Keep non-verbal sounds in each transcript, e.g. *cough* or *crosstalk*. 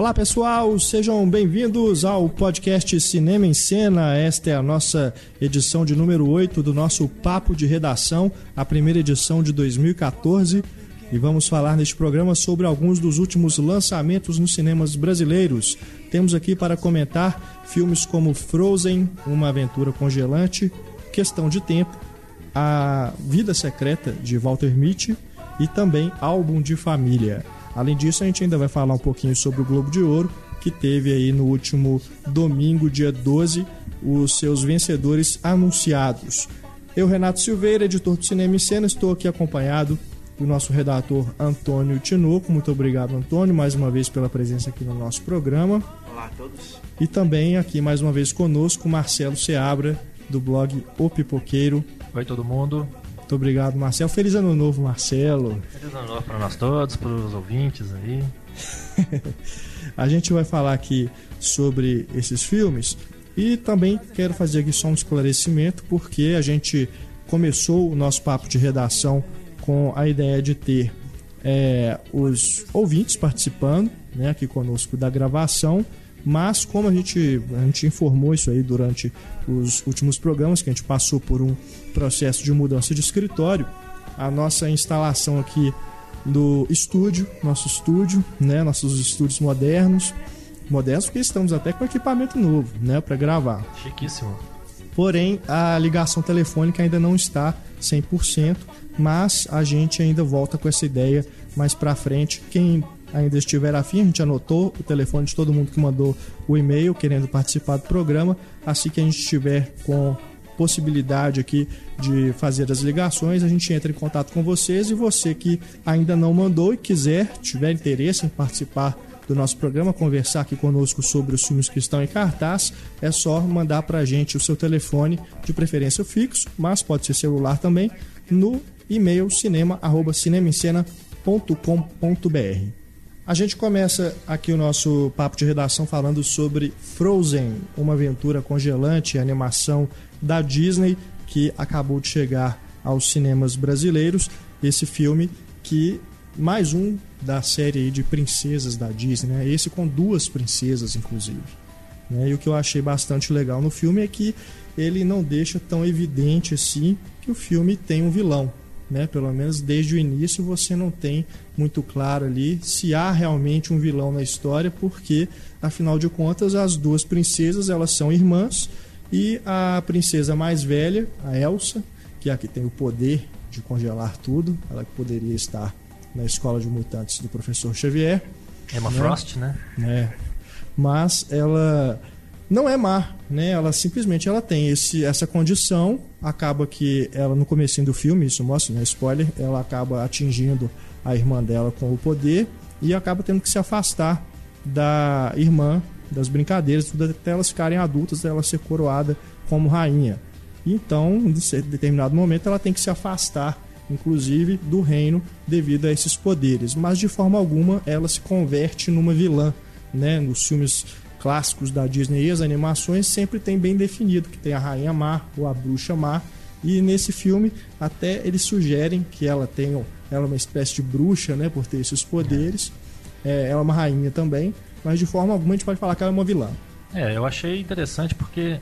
Olá pessoal, sejam bem-vindos ao podcast Cinema em Cena. Esta é a nossa edição de número 8 do nosso Papo de Redação, a primeira edição de 2014. E vamos falar neste programa sobre alguns dos últimos lançamentos nos cinemas brasileiros. Temos aqui para comentar filmes como Frozen, Uma Aventura Congelante, Questão de Tempo, A Vida Secreta de Walter Mitty e também Álbum de Família. Além disso, a gente ainda vai falar um pouquinho sobre o Globo de Ouro, que teve aí no último domingo, dia 12, os seus vencedores anunciados. Eu, Renato Silveira, editor do Cinema em Cena, estou aqui acompanhado do nosso redator Antônio Tinoco. Muito obrigado, Antônio, mais uma vez pela presença aqui no nosso programa. Olá a todos. E também aqui mais uma vez conosco Marcelo Seabra, do blog O Pipoqueiro. Oi, todo mundo. Muito obrigado, Marcelo. Feliz ano novo, Marcelo. Feliz ano novo para nós todos, para os ouvintes aí. *laughs* a gente vai falar aqui sobre esses filmes e também quero fazer aqui só um esclarecimento, porque a gente começou o nosso papo de redação com a ideia de ter é, os ouvintes participando né, aqui conosco da gravação, mas como a gente, a gente informou isso aí durante os últimos programas, que a gente passou por um processo de mudança de escritório, a nossa instalação aqui do estúdio, nosso estúdio, né, nossos estúdios modernos, modernos porque estamos até com equipamento novo, né, para gravar. Chiquíssimo. Porém, a ligação telefônica ainda não está 100%, mas a gente ainda volta com essa ideia mais para frente. Quem ainda estiver afim, a gente anotou o telefone de todo mundo que mandou o e-mail querendo participar do programa. Assim que a gente estiver com possibilidade aqui de fazer as ligações, a gente entra em contato com vocês e você que ainda não mandou e quiser, tiver interesse em participar do nosso programa, conversar aqui conosco sobre os filmes que estão em cartaz, é só mandar para a gente o seu telefone, de preferência fixo, mas pode ser celular também, no e-mail cinema@cinemascena.com.br. A gente começa aqui o nosso papo de redação falando sobre Frozen, uma aventura congelante, animação da Disney que acabou de chegar aos cinemas brasileiros. Esse filme que mais um da série de princesas da Disney, né? esse com duas princesas inclusive. Né? E o que eu achei bastante legal no filme é que ele não deixa tão evidente assim que o filme tem um vilão. Né? Pelo menos desde o início você não tem muito claro ali se há realmente um vilão na história, porque afinal de contas as duas princesas elas são irmãs e a princesa mais velha, a Elsa, que é a que tem o poder de congelar tudo, ela que poderia estar na escola de mutantes do professor Xavier. Emma né? Frost, né? É. Mas ela não é má, né? Ela simplesmente ela tem esse, essa condição, acaba que ela no começo do filme, isso mostra, né? Spoiler, ela acaba atingindo a irmã dela com o poder e acaba tendo que se afastar da irmã, das brincadeiras, até elas ficarem adultas, ela ser coroada como rainha. Então, em determinado momento, ela tem que se afastar inclusive do reino, devido a esses poderes. Mas de forma alguma ela se converte numa vilã. Né? Nos filmes clássicos da Disney e as animações sempre tem bem definido que tem a rainha má ou a bruxa má. E nesse filme até eles sugerem que ela tem ela é uma espécie de bruxa, né, por ter esses poderes. É, ela é uma rainha também, mas de forma alguma a gente pode falar que ela é uma vilã. É, eu achei interessante porque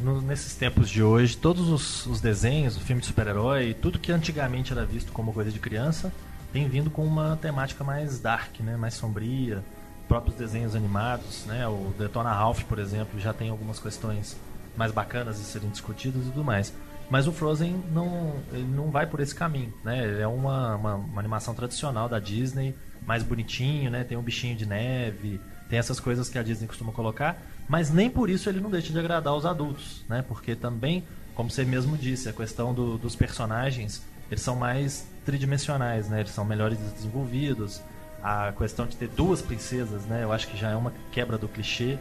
no, nesses tempos de hoje, todos os, os desenhos, o filme de super-herói, tudo que antigamente era visto como coisa de criança, tem vindo com uma temática mais dark, né, mais sombria. Próprios desenhos animados, né, o Detona Ralph, por exemplo, já tem algumas questões mais bacanas de serem discutidas e tudo mais. Mas o Frozen não, ele não vai por esse caminho, né? Ele é uma, uma, uma, animação tradicional da Disney, mais bonitinho, né? Tem um bichinho de neve, tem essas coisas que a Disney costuma colocar mas nem por isso ele não deixa de agradar os adultos, né? Porque também, como você mesmo disse, a questão do, dos personagens, eles são mais tridimensionais, né? Eles são melhores desenvolvidos. A questão de ter duas princesas, né? Eu acho que já é uma quebra do clichê.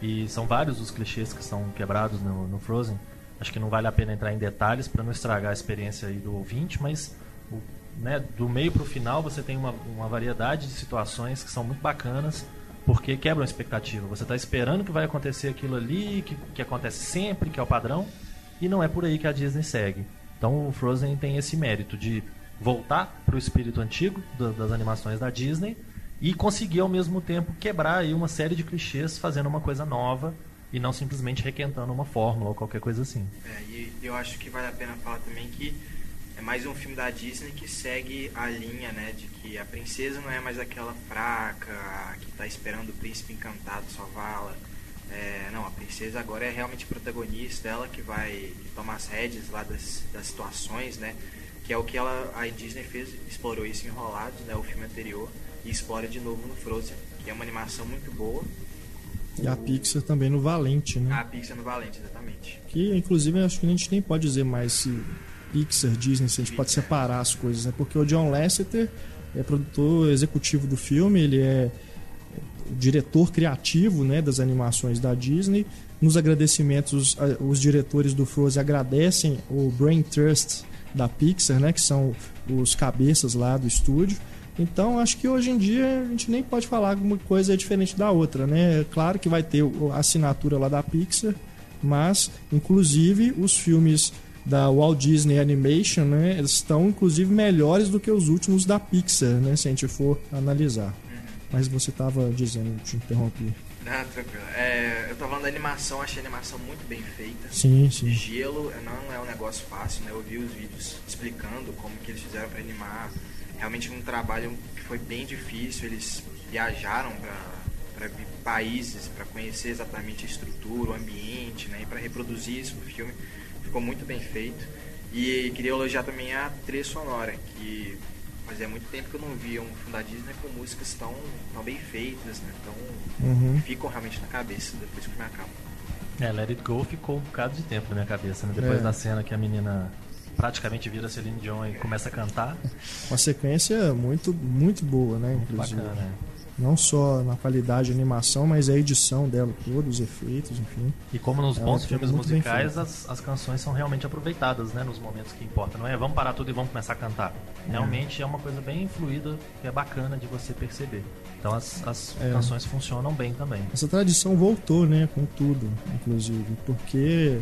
E são vários os clichês que são quebrados no, no Frozen. Acho que não vale a pena entrar em detalhes para não estragar a experiência do ouvinte, mas o, né, do meio para o final você tem uma, uma variedade de situações que são muito bacanas porque quebra a expectativa. Você está esperando que vai acontecer aquilo ali, que, que acontece sempre, que é o padrão, e não é por aí que a Disney segue. Então o Frozen tem esse mérito de voltar para o espírito antigo da- das animações da Disney e conseguir ao mesmo tempo quebrar aí uma série de clichês fazendo uma coisa nova e não simplesmente requentando uma fórmula ou qualquer coisa assim. É, e eu acho que vale a pena falar também que é mais um filme da Disney que segue a linha, né, de que a princesa não é mais aquela fraca que tá esperando o príncipe encantado salvá-la. É, não, a princesa agora é realmente protagonista, ela que vai tomar as rédeas lá das, das situações, né, que é o que ela, a Disney fez, explorou isso em Enrolados, né, o filme anterior, e explora de novo no Frozen, que é uma animação muito boa. E a Pixar também no Valente, né? A Pixar no Valente, exatamente. Que inclusive acho que a gente nem pode dizer mais se Pixar, Disney, se a gente pode separar as coisas, né? Porque o John Lasseter é produtor executivo do filme, ele é o diretor criativo, né, das animações da Disney. Nos agradecimentos, os diretores do Frozen agradecem o Brain Trust da Pixar, né, que são os cabeças lá do estúdio. Então, acho que hoje em dia a gente nem pode falar que uma coisa é diferente da outra, né? É Claro que vai ter a assinatura lá da Pixar, mas inclusive os filmes da Walt Disney Animation, né, estão inclusive melhores do que os últimos da Pixar, né, se a gente for analisar. Mas você estava dizendo, te interrompi. Ah, tranquilo. É, eu tô falando da animação, achei a animação muito bem feita. Sim, sim. Gelo não é um negócio fácil, né? Eu vi os vídeos explicando como que eles fizeram para animar. Realmente um trabalho que foi bem difícil. Eles viajaram para países para conhecer exatamente a estrutura, o ambiente, né? E para reproduzir isso no filme. Ficou muito bem feito. E queria elogiar também a trilha sonora, que fazia muito tempo que eu não via um filme da Disney com músicas tão, tão bem feitas, né? Tão, Uhum. ficam realmente na cabeça depois que filme acaba. É, Let It Go ficou um bocado de tempo na minha cabeça, né? Depois É. da cena que a menina praticamente vira Celine Dion e começa a cantar. Uma sequência muito, muito boa, né? Inclusive. Bacana, né? Não só na qualidade de animação, mas a edição dela toda, os efeitos, enfim. E como nos É, bons filmes musicais, as, as canções são realmente aproveitadas, né? Nos momentos que importam. Não é vamos parar tudo e vamos começar a cantar. Realmente é uma coisa bem fluida, que é bacana de você perceber. Então as, as É. canções funcionam bem também. Essa tradição voltou, né, com tudo, inclusive, porque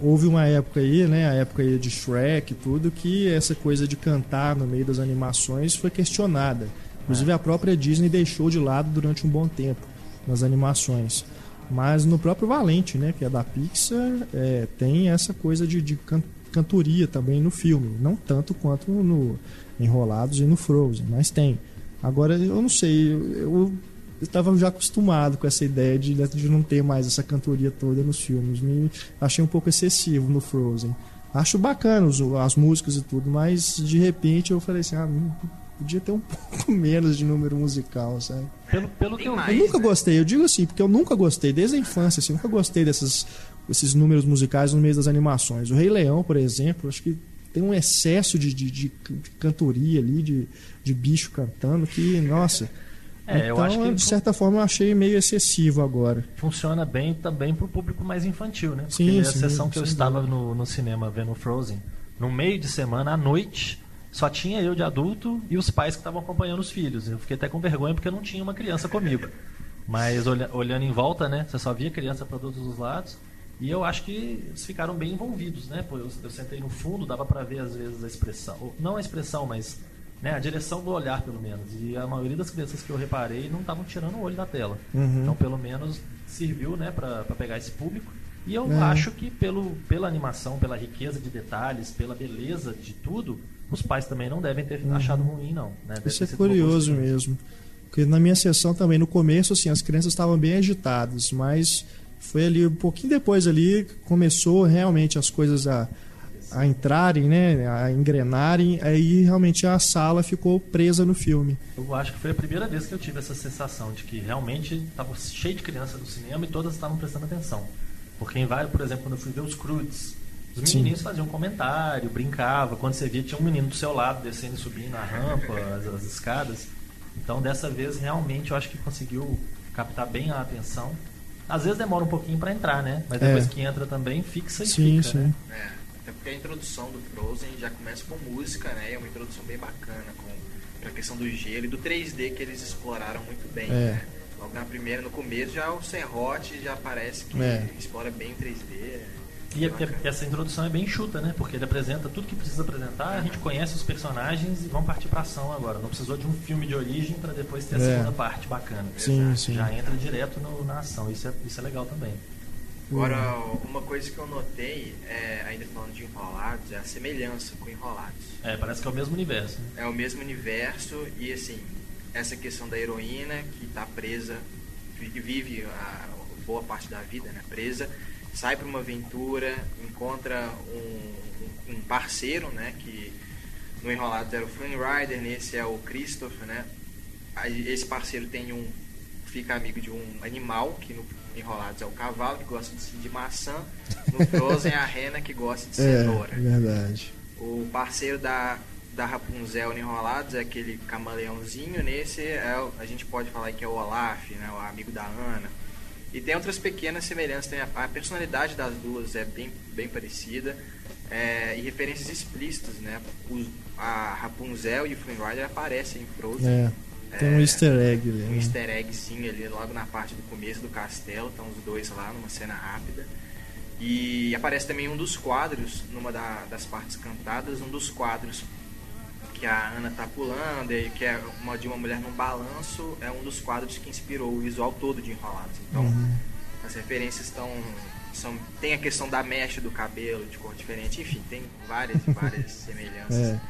houve uma época aí, né, a época aí de Shrek e tudo, que essa coisa de cantar no meio das animações foi questionada. Inclusive a própria Disney deixou de lado durante um bom tempo nas animações. Mas no próprio Valente, né, que é da Pixar, é, tem essa coisa de, de can- cantoria também no filme. Não tanto quanto no Enrolados e no Frozen, mas tem. Agora, eu não sei, eu- estava já acostumado com essa ideia de, de não ter mais essa cantoria toda nos filmes. Me achei um pouco excessivo no Frozen. Acho bacana as músicas e tudo, mas de repente eu falei assim, ah, podia ter um *laughs* pouco menos de número musical, sabe? Pelo, pelo que eu mais. Eu nunca né? gostei, eu digo assim, porque eu nunca gostei, desde a infância, assim, nunca gostei desses esses números musicais no meio das animações. O Rei Leão, por exemplo, acho que tem um excesso de, de, de- de cantoria ali, de, de bicho cantando, que, nossa. É, eu então, acho que de certa forma, eu achei meio excessivo agora. funciona bem também pro público mais infantil, né? Porque Sim, a sim, sessão que eu estava no, no cinema vendo Frozen, no meio de semana, à noite, só tinha eu de adulto e os pais que estavam acompanhando os filhos. Eu fiquei até com vergonha porque eu não tinha uma criança comigo. Mas olha- olhando em volta, né? Você só via criança para todos os lados. E eu acho que eles ficaram bem envolvidos, né? Eu, eu sentei no fundo, dava para ver às vezes a expressão, não a expressão, mas né, a direção do olhar pelo menos. E a maioria das crianças que eu reparei não estavam tirando o olho da tela. Uhum. Então pelo menos serviu, né, para pegar esse público. E eu É. acho que pelo, pela animação, pela riqueza de detalhes, pela beleza de tudo, os pais também não devem ter achado ruim, não. Né? Isso é curioso mesmo. Porque na minha sessão também, no começo, assim, as crianças estavam bem agitadas, mas foi ali, um pouquinho depois ali, começou realmente as coisas a, a entrarem, né, a engrenarem, aí realmente a sala ficou presa no filme. Eu acho que foi a primeira vez que eu tive essa sensação de que realmente estava cheio de criança no cinema e todas estavam prestando atenção. Porque em vários, por exemplo, quando eu fui ver os Crudes, os Sim. menininhos faziam comentário, brincavam. Quando você via, tinha um menino do seu lado descendo e subindo a rampa, *laughs* as, as escadas. Então, dessa vez, realmente, eu acho que conseguiu captar bem a atenção. Às vezes demora um pouquinho para entrar, né? Mas depois É. que entra também, fixa e Sim, fica, sim. né? É, até porque a introdução do Frozen já começa com música, né? É uma introdução bem bacana com a questão do gelo e do 3D que eles exploraram muito bem. É. Né? Logo na primeira, no começo, já o serrote já parece que É. explora bem o 3D. E a- e essa introdução é bem enxuta, né? Porque ele apresenta tudo que precisa apresentar, a gente conhece os personagens e vamos partir pra ação agora. Não precisou de um filme de origem pra depois ter a É. segunda parte bacana. Sim, Exato. sim. Já entra direto no- na ação. Isso é, isso é legal também. Agora, uma coisa que eu notei, é, ainda falando de Enrolados, é a semelhança com Enrolados. É, parece que é o mesmo universo. Né? É o mesmo universo e, assim, essa questão da heroína que está presa, que vive a boa parte da vida, né, presa, sai para uma aventura, encontra um, um parceiro, né, que no Enrolados era o Flynn Rider, nesse é o Christopher, né, esse parceiro tem um, fica amigo de um animal, que no Enrolados é o cavalo, que gosta de, de maçã, no Frozen é a rena, que gosta de É, cenoura. verdade. O parceiro da, da Rapunzel no Enrolados é aquele camaleãozinho. Nesse é, a gente pode falar que é o Olaf, né, o amigo da Ana. E tem outras pequenas semelhanças. Tem a, a personalidade das duas é bem, bem parecida. é, e referências explícitas, né? Os- a Rapunzel e o Flynn Rider aparecem em Frozen. É, tem um É, easter egg ali. um né? easter eggzinho ali logo na parte do começo do castelo, estão os dois lá numa cena rápida. E aparece também um dos quadros, numa da- das partes cantadas, um dos quadros que a Ana tá pulando, e que é uma de uma mulher num balanço, é um dos quadros que inspirou o visual todo de Enrolados. Então, Uhum. as referências estão são tem a questão da mecha do cabelo de cor diferente, enfim, tem várias e várias *laughs* semelhanças. É.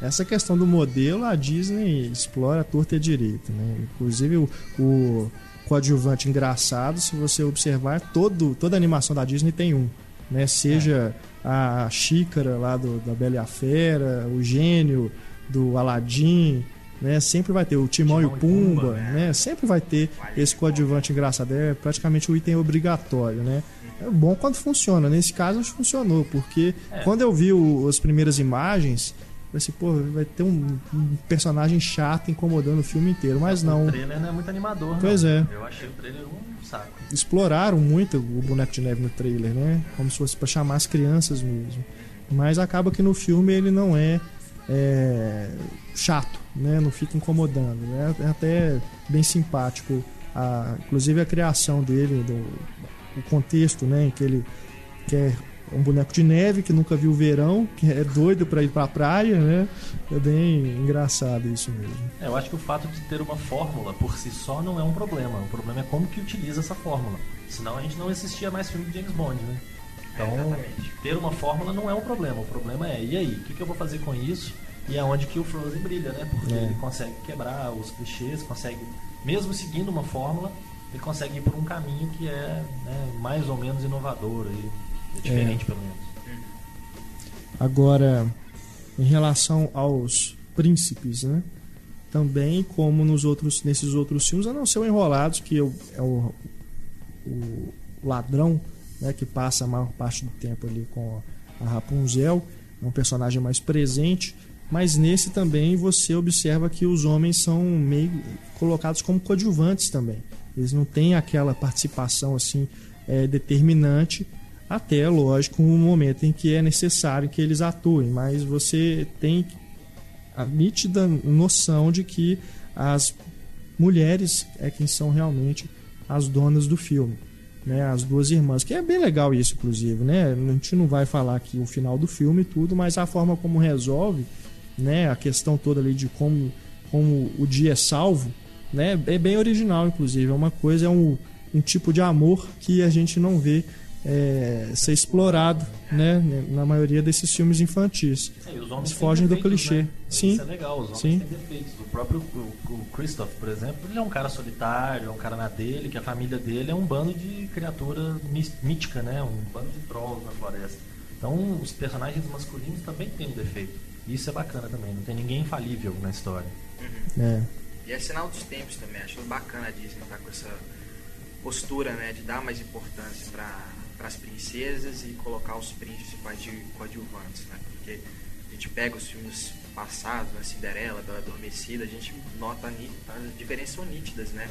Essa questão do modelo, a Disney explora a torta e a direita, né? Inclusive o, o coadjuvante engraçado, se você observar, todo, toda a animação da Disney tem um, né? Seja a xícara lá do, da Bela e a Fera, o gênio do Aladdin, né? Sempre vai ter o Timão, e o Timão e Pumba, Pumba, né? Sempre vai ter O esse coadjuvante engraçado. É praticamente o item obrigatório, né? É bom quando funciona. Nesse caso, funcionou, porque É. quando eu vi o- as primeiras imagens, eu assim, pô, vai ter um, um personagem chato incomodando o filme inteiro. Mas não, O trailer não é muito animador, não. Pois é. Eu achei o trailer um saco. exploraram muito o boneco de neve no trailer, né? Como se fosse pra chamar as crianças mesmo. Mas acaba que no filme ele não é, é, chato, né? Não fica incomodando, né? É até bem simpático. A, inclusive a criação dele, do, o contexto, né? Em que ele quer um boneco de neve que nunca viu o verão, que é doido pra ir pra praia, né? É bem engraçado isso mesmo. É, eu acho que o fato de ter uma fórmula por si só não é um problema. O problema é como que utiliza essa fórmula. Senão a gente não assistia mais filme de James Bond, né? Então, ter uma fórmula não é um problema. O problema é, e aí, o que, que eu vou fazer com isso? E é onde que o Frozen brilha, né? Porque É. ele consegue quebrar os clichês, consegue, mesmo seguindo uma fórmula, ele consegue ir por um caminho que é né, mais ou menos inovador e é diferente, pelo menos. Agora, em relação aos príncipes, né? Também, como nos outros, nesses outros filmes, a não ser o Enrolados, que é o, é o, o ladrão, né? Que passa a maior parte do tempo ali com a Rapunzel, é um personagem mais presente. Mas nesse também você observa que os homens são meio colocados como coadjuvantes também. Eles não têm aquela participação assim é, determinante até, lógico, um momento em que é necessário que eles atuem, mas você tem a nítida noção de que as mulheres é quem são realmente as donas do filme, né? As duas irmãs, que é bem legal isso, inclusive, né? A gente não vai falar aqui o final do filme e tudo, mas a forma como resolve, né? A questão toda ali de como, como o dia é salvo, né? É bem original, inclusive. É uma coisa, é um, um tipo de amor que a gente não vê é, ser explorado, né? Na maioria desses filmes infantis. É, e os homens têm fogem do defeitos, clichê. Né? Sim. Isso é legal, os homens Sim. têm defeitos. O próprio o, o Christoph, por exemplo, ele é um cara solitário, é um cara na dele, que a família dele é um bando de criatura mí- mítica, né? Um bando de trolls na floresta. Então, os personagens masculinos também têm um defeito. Isso é bacana também, não tem ninguém infalível na história. É. E é sinal dos tempos também. Acho bacana a Disney estar com essa postura, né, de dar mais importância para as princesas e colocar os principais coadjuvantes, né? Porque a gente pega os filmes passados, né, Cinderela, Bela Adormecida, a gente nota as diferenças são nítidas, né?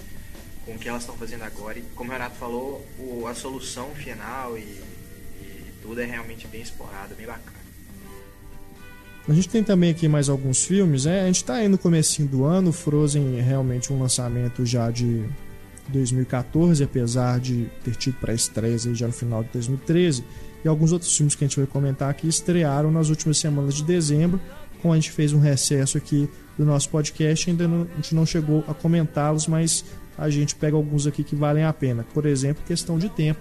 Com o que elas estão fazendo agora. E como o Renato falou, o- a solução final e, e tudo é realmente bem explorado, bem bacana. A gente tem também aqui mais alguns filmes, né? A gente tá aí no comecinho do ano, Frozen é realmente um lançamento já de 2014, apesar de ter tido pré-estreias aí já no final de 2013. E alguns outros filmes que a gente vai comentar aqui estrearam nas últimas semanas de dezembro. Como a gente fez um recesso aqui do nosso podcast, ainda não, a gente não chegou a comentá-los, mas a gente pega alguns aqui que valem a pena. Por exemplo, Questão de Tempo,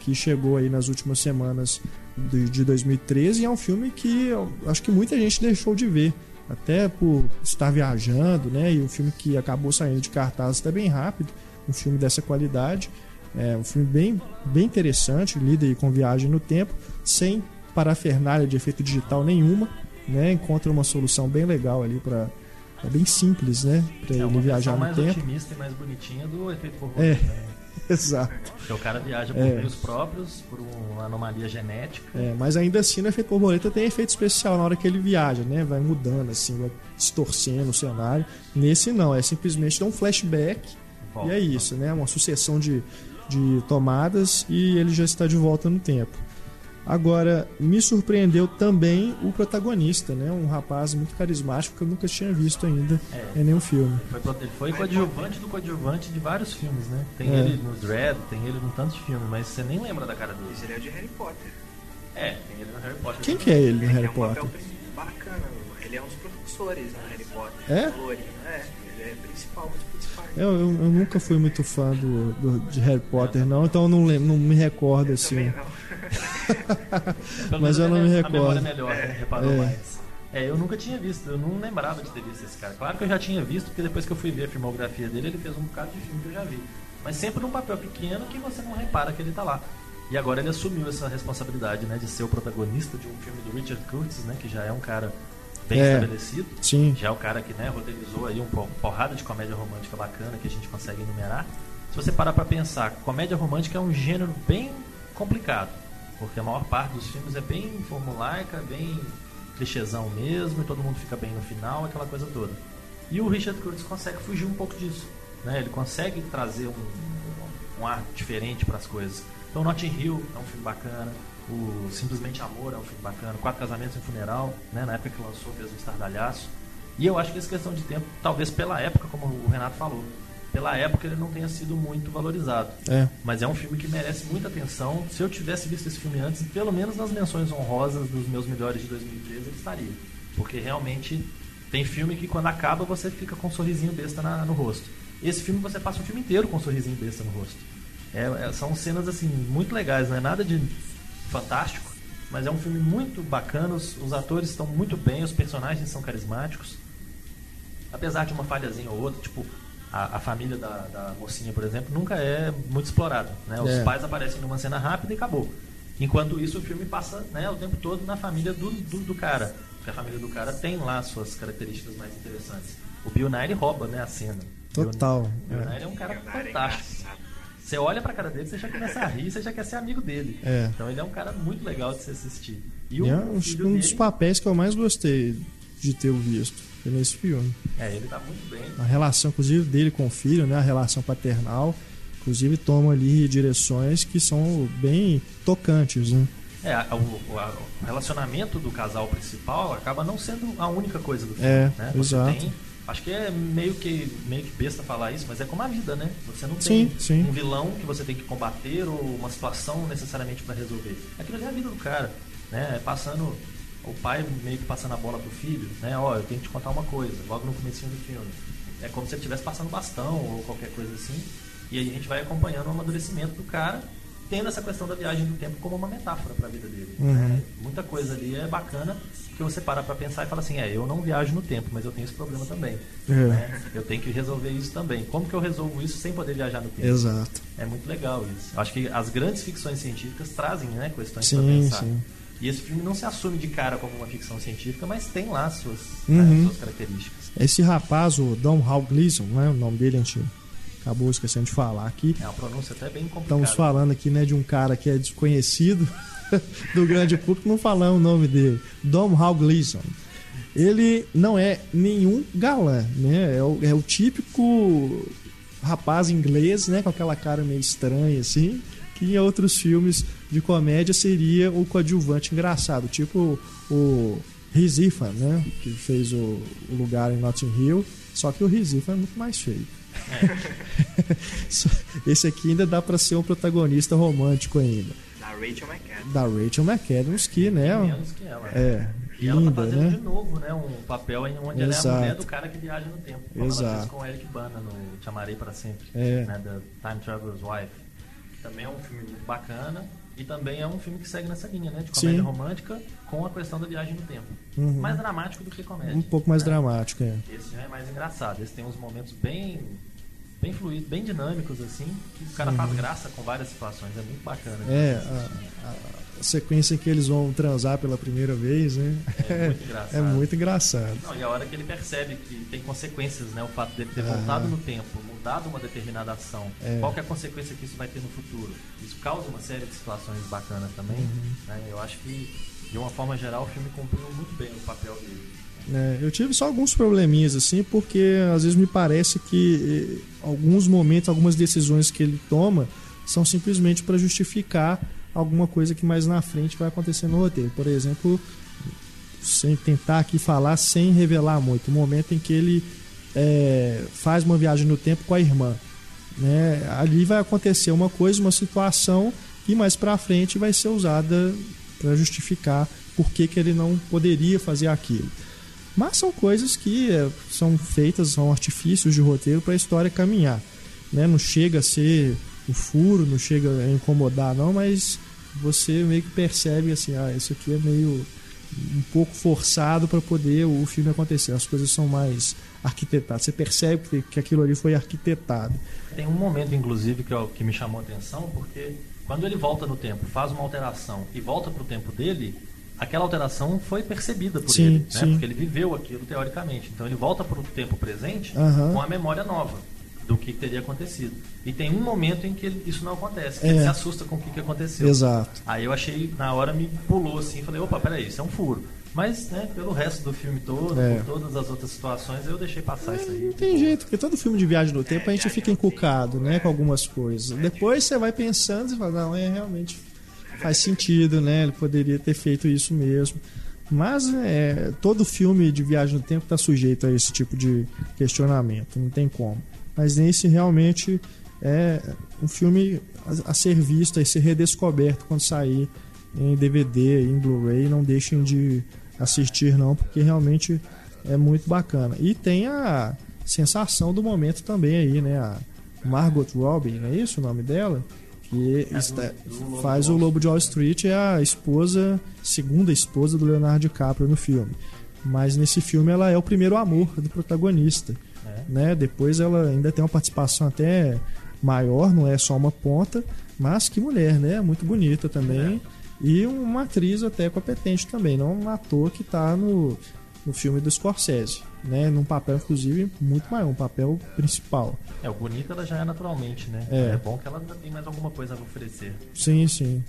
que chegou aí nas últimas semanas de, de 2013 e é um filme que acho que muita gente deixou de ver até por estar viajando, né? E um filme que acabou saindo de cartaz até bem rápido, um filme dessa qualidade, é um filme bem, bem interessante, lida aí com viagem no tempo, sem parafernália de efeito digital nenhuma, né? Encontra uma solução bem legal ali para é bem simples, né? Para É ele viajar no mais tempo. otimista e mais bonitinha do efeito É. borboleta. né? *laughs* Exato. Porque o cara viaja por É. meios próprios, por uma anomalia genética. É, mas ainda assim, no efeito borboleta tem efeito especial na hora que ele viaja, né? Vai mudando, assim, vai distorcendo o cenário. Nesse não, é simplesmente dar um flashback. E é isso, né? Uma sucessão de, de tomadas e ele já está de volta no tempo. Agora, me surpreendeu também o protagonista, né? Um rapaz muito carismático que eu nunca tinha visto ainda É. em nenhum filme. Foi, ele foi coadjuvante do coadjuvante de vários filmes, né? Tem É. ele no Dread, tem ele num tanto de filme, mas você nem lembra da cara dele. Esse ele é o de Harry Potter. É, tem ele no Harry Potter. Quem que é ele no Ele Harry é um Potter? papel bacana. Ele é um dos professores no Harry Potter. É? O Lourinho. É, ele é principal, dos principais. Eu, eu, eu nunca fui muito fã do, do- de Harry Potter, não, então eu não, lembro, não me recordo assim. Não. *laughs* Pelo Mas eu não me A recordo. memória é melhor, né? Reparou É. mais. É, eu nunca tinha visto, eu não lembrava de ter visto esse cara. Claro que eu já tinha visto, porque depois que eu fui ver a filmografia dele, ele fez um bocado de filme que eu já vi. Mas sempre num papel pequeno que você não repara que ele tá lá. E agora ele assumiu essa responsabilidade, né, de ser o protagonista de um filme do Richard Curtis, né, que já é um cara bem É. estabelecido. Sim, Já é o cara que né, roteirizou aí um po- porrada de comédia romântica bacana que a gente consegue enumerar. Se você parar pra pensar, comédia romântica é um gênero bem complicado, porque a maior parte dos filmes é bem formulaica, bem clichêzão mesmo, e todo mundo fica bem no final, aquela coisa toda. E o Richard Curtis consegue fugir um pouco disso. Né? Ele consegue trazer um, um ar diferente para as coisas. Então, Notting Hill é um filme bacana. O Simplesmente Amor é um filme bacana. Quatro Casamentos e um Funeral, né? na época que lançou, fez um estardalhaço. E eu acho que essa questão de tempo, talvez pela época, como o Renato falou, pela época ele não tenha sido muito valorizado. é. Mas é um filme que merece muita atenção. Se eu tivesse visto esse filme antes, pelo menos nas menções honrosas dos meus melhores de 2013, ele estaria. Porque realmente tem filme que quando acaba você fica com um sorrisinho besta na- no rosto. Esse filme você passa o filme inteiro com um sorrisinho besta no rosto. É- é- são cenas assim muito legais, não é nada de fantástico, mas é um filme muito bacana. Os, os atores estão muito bem, os personagens são carismáticos apesar de uma falhazinha ou outra, tipo, a, a família da, da mocinha, por exemplo, nunca é muito explorada. Né? Os É. pais aparecem numa cena rápida e acabou. Enquanto isso, o filme passa né, o tempo todo na família do, do, do cara. Porque a família do cara tem lá suas características mais interessantes. O Bill Nye ele rouba né, a cena. Total, Bill, Bill é. Nye é um cara é fantástico. Você olha pra cara dele, você já começa a rir, você já quer ser amigo dele. É. Então ele é um cara muito legal de se assistir. E E é um, dos papéis que eu mais gostei de ter visto nesse filme. É, ele tá muito bem. A relação, inclusive, dele com o filho, né? A relação paternal. Inclusive, toma ali direções que são bem tocantes, né? É, o, o- o relacionamento do casal principal acaba não sendo a única coisa do filme. É, né? Você exato. tem. Acho que é meio que, meio que besta falar isso, mas é como a vida, né? Você não tem Sim, sim. um vilão que você tem que combater ou uma situação necessariamente para resolver. Aquilo ali é a vida do cara, né? É Passando o pai meio que passando a bola pro filho, né? Ó, eu tenho que te contar uma coisa, logo no comecinho do filme. É como se ele estivesse passando bastão ou qualquer coisa assim. E aí a gente vai acompanhando o amadurecimento do cara, tendo essa questão da viagem do tempo como uma metáfora para a vida dele. Uhum. né? Muita coisa ali é bacana que você para para pensar e fala assim, é, eu não viajo no tempo, mas eu tenho esse problema também. É. né? Eu tenho que resolver isso também. Como que eu resolvo isso sem poder viajar no tempo? Exato. É muito legal isso. Eu acho que as grandes ficções científicas trazem né, questões para pensar. sim. E esse filme não se assume de cara como uma ficção científica, mas tem lá suas, Uhum. né, suas características. Esse rapaz, o Dom Hal Gleason, né? O nome dele a gente acabou esquecendo de falar aqui. É uma pronúncia até bem complicada. Estamos falando aqui, né, de um cara que é desconhecido *laughs* do grande público, não falamos o nome dele. Dom Hal Gleason. Ele não é nenhum galã, né? É o, é o típico rapaz inglês, né, com aquela cara meio estranha assim, que em outros filmes de comédia seria o coadjuvante engraçado, tipo o Rhys Ifan, né, que fez o, o lugar em Notting Hill, só que o Rhys Ifan é muito mais feio. *laughs* Só- Esse aqui ainda dá pra ser um protagonista romântico ainda. Da Rachel McAdams. Da Rachel McAdams, que, né? Menos que ela. É, E ela tá linda, fazendo né? de novo, né? Um papel onde ela é a Exato. mulher do cara que viaja no tempo. Como ela Exato. fez com o Eric Bana no Te Amarei Para Sempre. É. Né? Da Time Traveler's Wife. Que também é um filme muito bacana. E também é um filme que segue nessa linha, né? De comédia Sim. romântica com a questão da viagem no tempo. Uhum. Mais dramático do que comédia. Um pouco mais né? dramático, é. Esse já é mais engraçado. Esse tem uns momentos bem bem fluidos, bem dinâmicos, assim, que o cara faz graça com várias situações. É muito bacana. Uhum. É, a, a sequência em que eles vão transar pela primeira vez, né? É muito *laughs* engraçado. É muito engraçado. Não, e a hora que ele percebe que tem consequências, né? O fato dele ter Aham. voltado no tempo, mudado uma determinada ação, É. qual que é a consequência que isso vai ter no futuro? Isso causa uma série de situações bacanas também. Uhum. né? Eu acho que, de uma forma geral, o filme cumpriu muito bem o papel dele. É, eu tive só alguns probleminhas, assim, porque às vezes me parece que eh, alguns momentos, algumas decisões que ele toma são simplesmente para justificar alguma coisa que mais na frente vai acontecer no roteiro. Por exemplo, sem tentar aqui falar sem revelar muito, o momento em que ele eh, faz uma viagem no tempo com a irmã. Né? Ali vai acontecer uma coisa, uma situação que mais para frente vai ser usada para justificar por que, que ele não poderia fazer aquilo. Mas são coisas que eh, são feitas, são artifícios de roteiro para a história caminhar. Né? Não chega a ser um furo, não chega a incomodar, não, mas você meio que percebe assim: ah, isso aqui é meio um pouco forçado para poder o filme acontecer. As coisas são mais arquitetadas. Você percebe que, que aquilo ali foi arquitetado. Tem um momento, inclusive, que, eu- que me chamou a atenção, porque quando ele volta no tempo, faz uma alteração e volta para o tempo dele, aquela alteração foi percebida por Sim, ele, né? sim. porque ele viveu aquilo teoricamente. Então ele volta para o tempo presente Aham. com a memória nova do que teria acontecido. E tem um momento em que ele- isso não acontece, que É. ele se assusta com o que, que aconteceu. Exato. Aí eu achei, na hora me pulou assim, falei, opa, peraí, isso é um furo. Mas, né, pelo resto do filme todo, É. por todas as outras situações, eu deixei passar isso aí. Não tem jeito, porque todo filme de viagem no tempo a gente fica encucado, né, com algumas coisas. Depois você vai pensando e fala, não, é realmente faz sentido, né? Ele poderia ter feito isso mesmo. Mas é, todo filme de viagem no tempo está sujeito a esse tipo de questionamento, não tem como. Mas nesse realmente é um filme a, a ser visto e ser redescoberto quando sair em DVD, em Blu-ray. Não deixem de assistir, não, porque realmente é muito bacana. E tem a sensação do momento também aí, né? A Margot Robbie, não é isso o nome dela? Que está- faz o Lobo de Wall Street, é a esposa, segunda esposa do Leonardo DiCaprio no filme. Mas nesse filme ela é o primeiro amor do protagonista. É. Né? Depois ela ainda tem uma participação até maior, não é só uma ponta, mas que mulher, né? Muito bonita também. E uma atriz até competente também, não um ator que está no, no filme do Scorsese, né? Num papel, inclusive, muito maior, um papel principal. É, o bonito ela já é naturalmente, né? É. É, bom que ela ainda tem mais alguma coisa a oferecer. Sim, sim.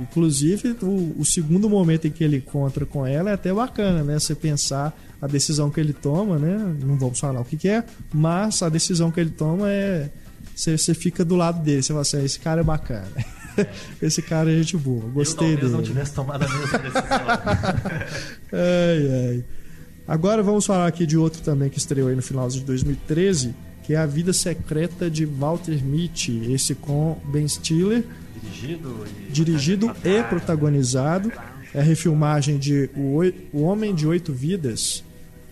Inclusive, o, o segundo momento em que ele encontra com ela é até bacana, né? Você pensar a decisão que ele toma, né? Não vamos falar o que, que é, mas a decisão que ele toma é. Você, você fica do lado dele, você fala assim: "Ah, esse cara é bacana. *laughs* esse cara é gente boa, gostei eu dele. não tivesse tomado a mesma decisão. *laughs* Ai, ai. Agora vamos falar aqui de outro também que estreou aí no final de 2013, que é A Vida Secreta de Walter Mitty, esse com Ben Stiller, dirigido e. dirigido e protagonizado. É a refilmagem de O, Homem de Oito Vidas,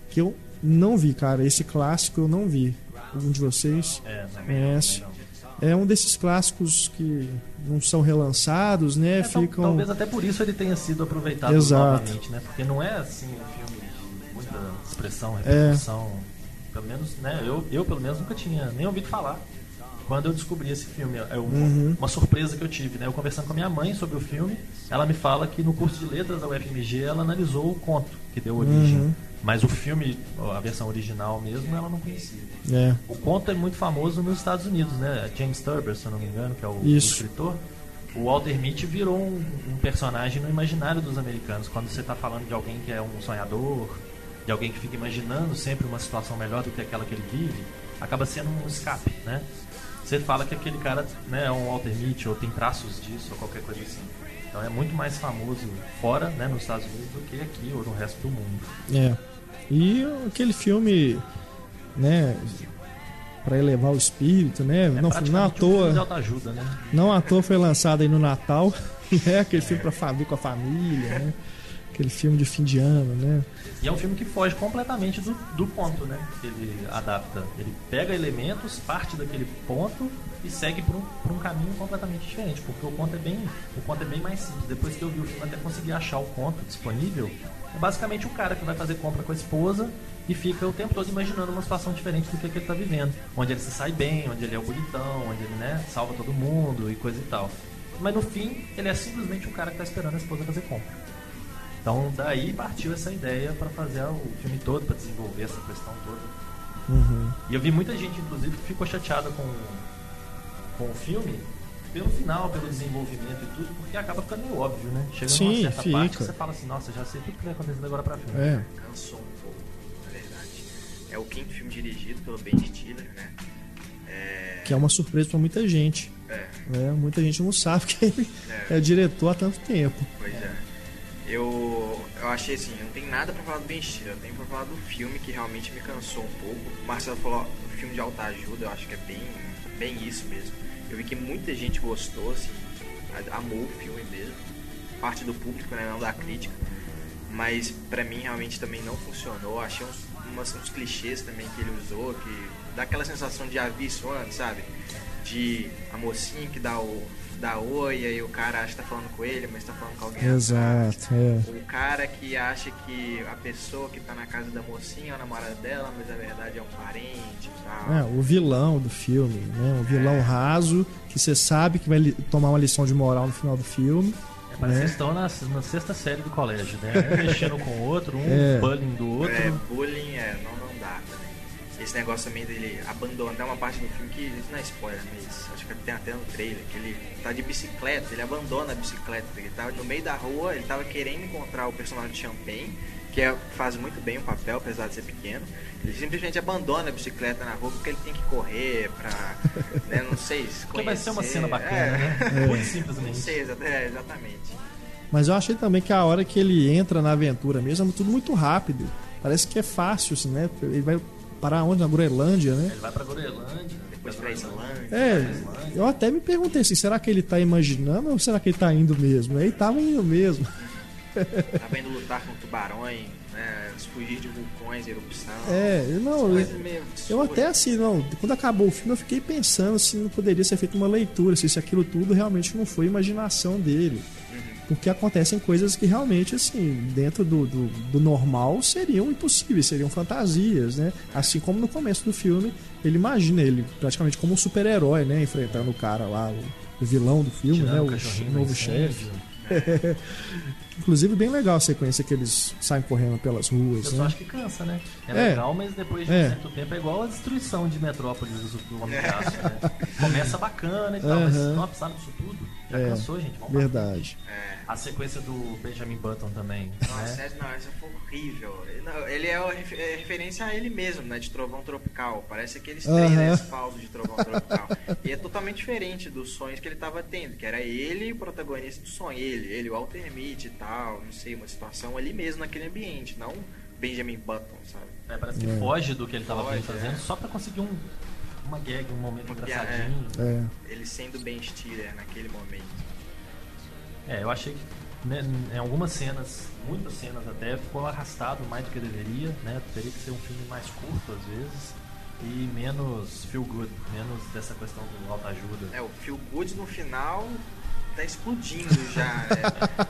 que eu não vi, cara. Esse clássico eu não vi. Algum de vocês É, conhece? É um desses clássicos que não são relançados, né? É, Ficam. Talvez até por isso ele tenha sido aproveitado Exato. novamente, né? Porque não é assim um filme muita expressão, É. repercussão. Pelo menos, né? Eu, eu, pelo menos, nunca tinha nem ouvido falar. Quando eu descobri esse filme, é uma, Uhum. uma surpresa que eu tive, né? Eu conversando com a minha mãe sobre o filme, ela me fala que no curso de letras da UFMG ela analisou o conto que deu origem. Uhum. Mas o filme, a versão original mesmo, ela não conhecia. É. O conto é muito famoso nos Estados Unidos, né? James Turber, se eu não me engano, que é o, o Isso. escritor. O Walter Mitty virou um, um personagem no imaginário dos americanos. Quando você está falando de alguém que é um sonhador, de alguém que fica imaginando sempre uma situação melhor do que aquela que ele vive, acaba sendo um escape, né? Você fala que aquele cara né, é um Walter Mitty ou tem traços disso ou qualquer coisa assim. Então é muito mais famoso fora, né, nos Estados Unidos, do que aqui ou no resto do mundo. É. E aquele filme, né? para elevar o espírito, né? É não, não à um toa, de autoajuda, né? não à toa foi lançado aí no Natal, *laughs* né? Aquele filme para família com a família, né? Aquele filme de fim de ano, né? E é um filme que foge completamente do, do ponto, né? Ele adapta. Ele pega elementos, parte daquele ponto e segue por um, por um caminho completamente diferente. Porque o conto é bem, o conto é bem mais simples. Depois que eu vi o filme, até consegui achar o conto disponível. É basicamente o cara que vai fazer compra com a esposa e fica o tempo todo imaginando uma situação diferente do que, que ele está vivendo. Onde ele se sai bem, onde ele é o bonitão, onde ele né, salva todo mundo e coisa e tal. Mas no fim, ele é simplesmente o cara que está esperando a esposa fazer compra. Então daí partiu essa ideia para fazer o filme todo, para desenvolver essa questão toda. Uhum. E eu vi muita gente, inclusive, que ficou chateada com, com o filme pelo final, pelo desenvolvimento e tudo, porque acaba ficando meio óbvio, né? Chega Sim, numa certa fica. parte que você fala assim, nossa, já sei tudo que vai acontecer agora pra frente. É. Cansou um pouco, na verdade. É o quinto filme dirigido pelo Ben Stiller, né? É, Que é uma surpresa para muita gente. é, né? Muita gente não sabe *laughs* que ele é, é diretor há tanto tempo. pois é. Eu, eu achei assim, não tem nada pra falar do Ben Stiller, eu tenho pra falar do filme que realmente me cansou um pouco. O Marcelo falou, ó, filme de alta ajuda, eu acho que é bem, bem isso mesmo. Eu vi que muita gente gostou, assim, amou o filme mesmo. Parte do público, né, não da crítica. Mas pra mim realmente também não funcionou. Achei uns, umas- uns clichês também que ele usou, que dá aquela sensação de antes, sabe? De a mocinha que dá o dá oi, e aí o cara acha que tá falando com ele, mas tá falando com alguém. Exato, é. O cara que acha que a pessoa que tá na casa da mocinha é a namorada dela, mas na verdade é um parente e tal. É, o vilão do filme, né? Um vilão raso que você sabe que vai tomar uma lição de moral no final do filme. É, parece né? que eles estão na, na sexta série do colégio, né? Um *laughs* mexendo com o outro, um É. bullying do outro. É, bullying é, não, não dá. Esse negócio também dele abandonar uma parte do filme que isso não é spoiler, mas acho que tem até no trailer, que ele tá de bicicleta, ele abandona a bicicleta, ele tava no meio da rua, ele tava querendo encontrar o personagem de Champagne, que é, faz muito bem o papel, apesar de ser pequeno. Ele simplesmente abandona a bicicleta na rua porque ele tem que correr pra, *laughs* né, não sei, se Porque vai ser uma conhecer. cena bacana, É, né? É. *laughs* Muito Não simplesmente. sei, exa- é, exatamente. Mas eu achei também que a hora que ele entra na aventura mesmo é tudo muito rápido. Parece que é fácil, assim, né? Ele vai parar onde? Na Groenlândia, né? Ele vai pra Groenlândia, Depois pra Islândia. É, eu até me perguntei assim, será que ele tá imaginando ou será que ele tá indo mesmo? Aí tava indo mesmo. *laughs* Tava indo lutar com tubarões, né, fugir de vulcões, erupção. É, não, eu, eu até assim, não, quando acabou o filme eu fiquei pensando se não poderia ser feita uma leitura, se isso aquilo tudo realmente não foi imaginação dele. Uhum. Porque acontecem coisas que realmente, assim, dentro do, do, do normal seriam impossíveis, seriam fantasias, né? Assim como no começo do filme, ele imagina ele praticamente como um super-herói, né? Enfrentando o cara lá, o, vilão do filme, tirando né? o O, novo chefe. *laughs* Inclusive, bem legal a sequência que eles saem correndo pelas ruas, Eu só né? acho que cansa, né? É, É. legal, mas depois de É. um certo tempo é igual a destruição de Metrópolis do Homem de Aço, né? *laughs* Começa bacana e tal, mas Aham. não precisava disso tudo. Já É, cansou, gente. Vamos. Verdade. É. A sequência do Benjamin Button também, Nossa, né? essa- não, essa foi horrível. Não, ele é, é referência a ele mesmo, né? De Trovão Tropical. Parece aqueles Aham. trailers falsos de Trovão Tropical. e é totalmente diferente dos sonhos que ele tava tendo, que era ele o protagonista do sonho. Ele, ele, o Walter Mitty e tal, não sei, uma situação ali mesmo naquele ambiente, não Benjamin Button, sabe? É, parece que É. foge do que ele tava Foge, fazendo é. só pra conseguir um, uma gag, um momento Uma engraçadinho. É. Ele sendo Ben Stiller naquele momento. É, eu achei que né, em algumas cenas, muitas cenas até, ficou arrastado mais do que deveria, né? Teria que ser um filme mais curto às vezes e menos feel good, menos dessa questão do autoajuda. É, o Feel Good no final tá explodindo já. né?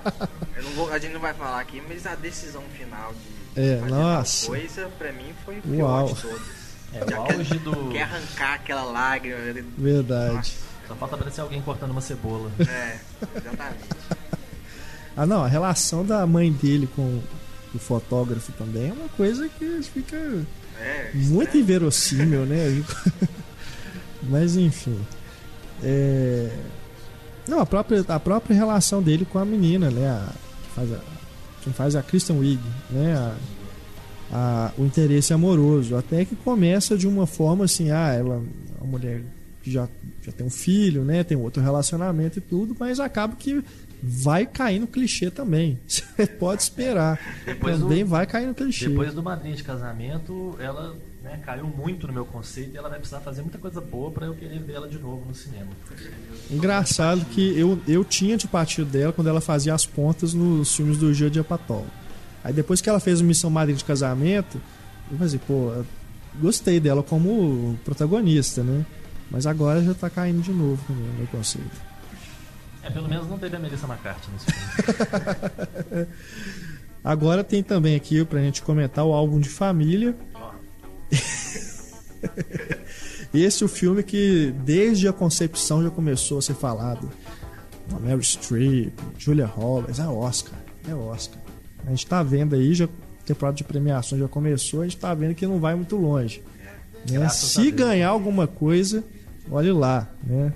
*laughs* Eu não vou, a gente não vai falar aqui, mas a decisão final de É, fazer nossa. coisa, pra mim, foi o Uau. pior de todas. É, Já o quer- auge do. Quer arrancar aquela lágrima. Verdade. Só falta aparecer alguém cortando uma cebola. Nossa, é, exatamente. *laughs* Ah, não, a relação da mãe dele com o fotógrafo também é uma coisa que fica É, muito inverossímil, né? *laughs* Mas enfim. É... Não, a própria, a própria relação dele com a menina, né? A, que faz a, quem faz a Kristen Wiig, né? A, a- o interesse amoroso. Até que começa de uma forma assim, ah, ela é uma mulher que já, já tem um filho, né? Tem outro relacionamento e tudo, mas acaba que vai cair no clichê também. *laughs* Você pode esperar. Depois do- também vai cair no clichê. Depois do madrinha de casamento, ela né, caiu muito no meu conceito e ela vai precisar fazer muita coisa boa para eu querer ver ela de novo no cinema. Engraçado que eu, eu tinha antipatia dela quando ela fazia as pontas nos filmes do Gil de Apatol. Aí depois que ela fez o Missão Madrid de Casamento, eu falei, pô, eu gostei dela como protagonista, né? Mas agora já tá caindo de novo no meu conceito. É, pelo menos não teve a Melissa McCarthy nesse filme. *laughs* Agora tem também aqui pra gente comentar o álbum de família. *laughs* Esse é o filme que desde a concepção já começou a ser falado. A Mary Streep, Julia Roberts, é Oscar, é Oscar. A gente tá vendo aí, já a temporada de premiação já começou, a gente tá vendo que não vai muito longe. Né? Se ganhar alguma coisa, olhe lá, né?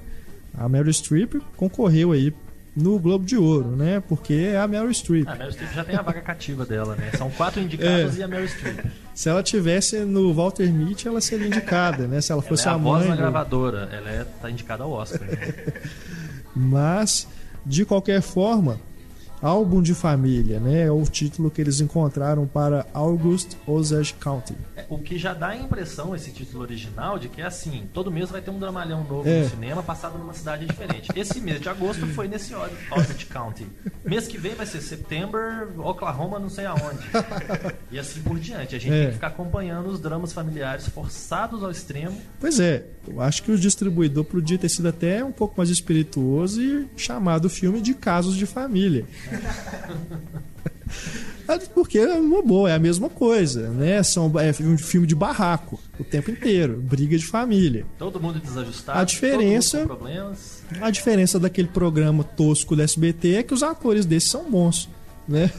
A Meryl Streep concorreu aí no Globo de Ouro, né? Porque é a Meryl Streep. A Meryl Streep já tem a vaga cativa dela, né? São quatro indicados É. e a Meryl Streep. Se ela tivesse no Walter Mitty, ela seria indicada, né? Se ela Ela fosse é a a voz mãe. na do- gravadora, ela é, tá indicada ao Oscar. né? *laughs* Mas, de qualquer forma, álbum de família, né? É o título que eles encontraram para August Osage County. É, O que já dá a impressão, esse título original, de que é assim, todo mês vai ter um dramalhão novo É. no cinema passado numa cidade diferente. Esse mês de agosto foi nesse Os- Osage County. Mês que vem vai ser September, Oklahoma, não sei aonde. E assim por diante. A gente É. tem que ficar acompanhando os dramas familiares forçados ao extremo. Pois é, eu acho que o distribuidor podia ter sido até um pouco mais espirituoso e chamado o filme de Casos de Família. É, *laughs* Porque é uma boa, é a mesma coisa, né? São, é um filme de barraco o tempo inteiro, briga de família. Todo mundo desajustado. A diferença-. A diferença daquele programa tosco do SBT é que os atores desses são bons, né?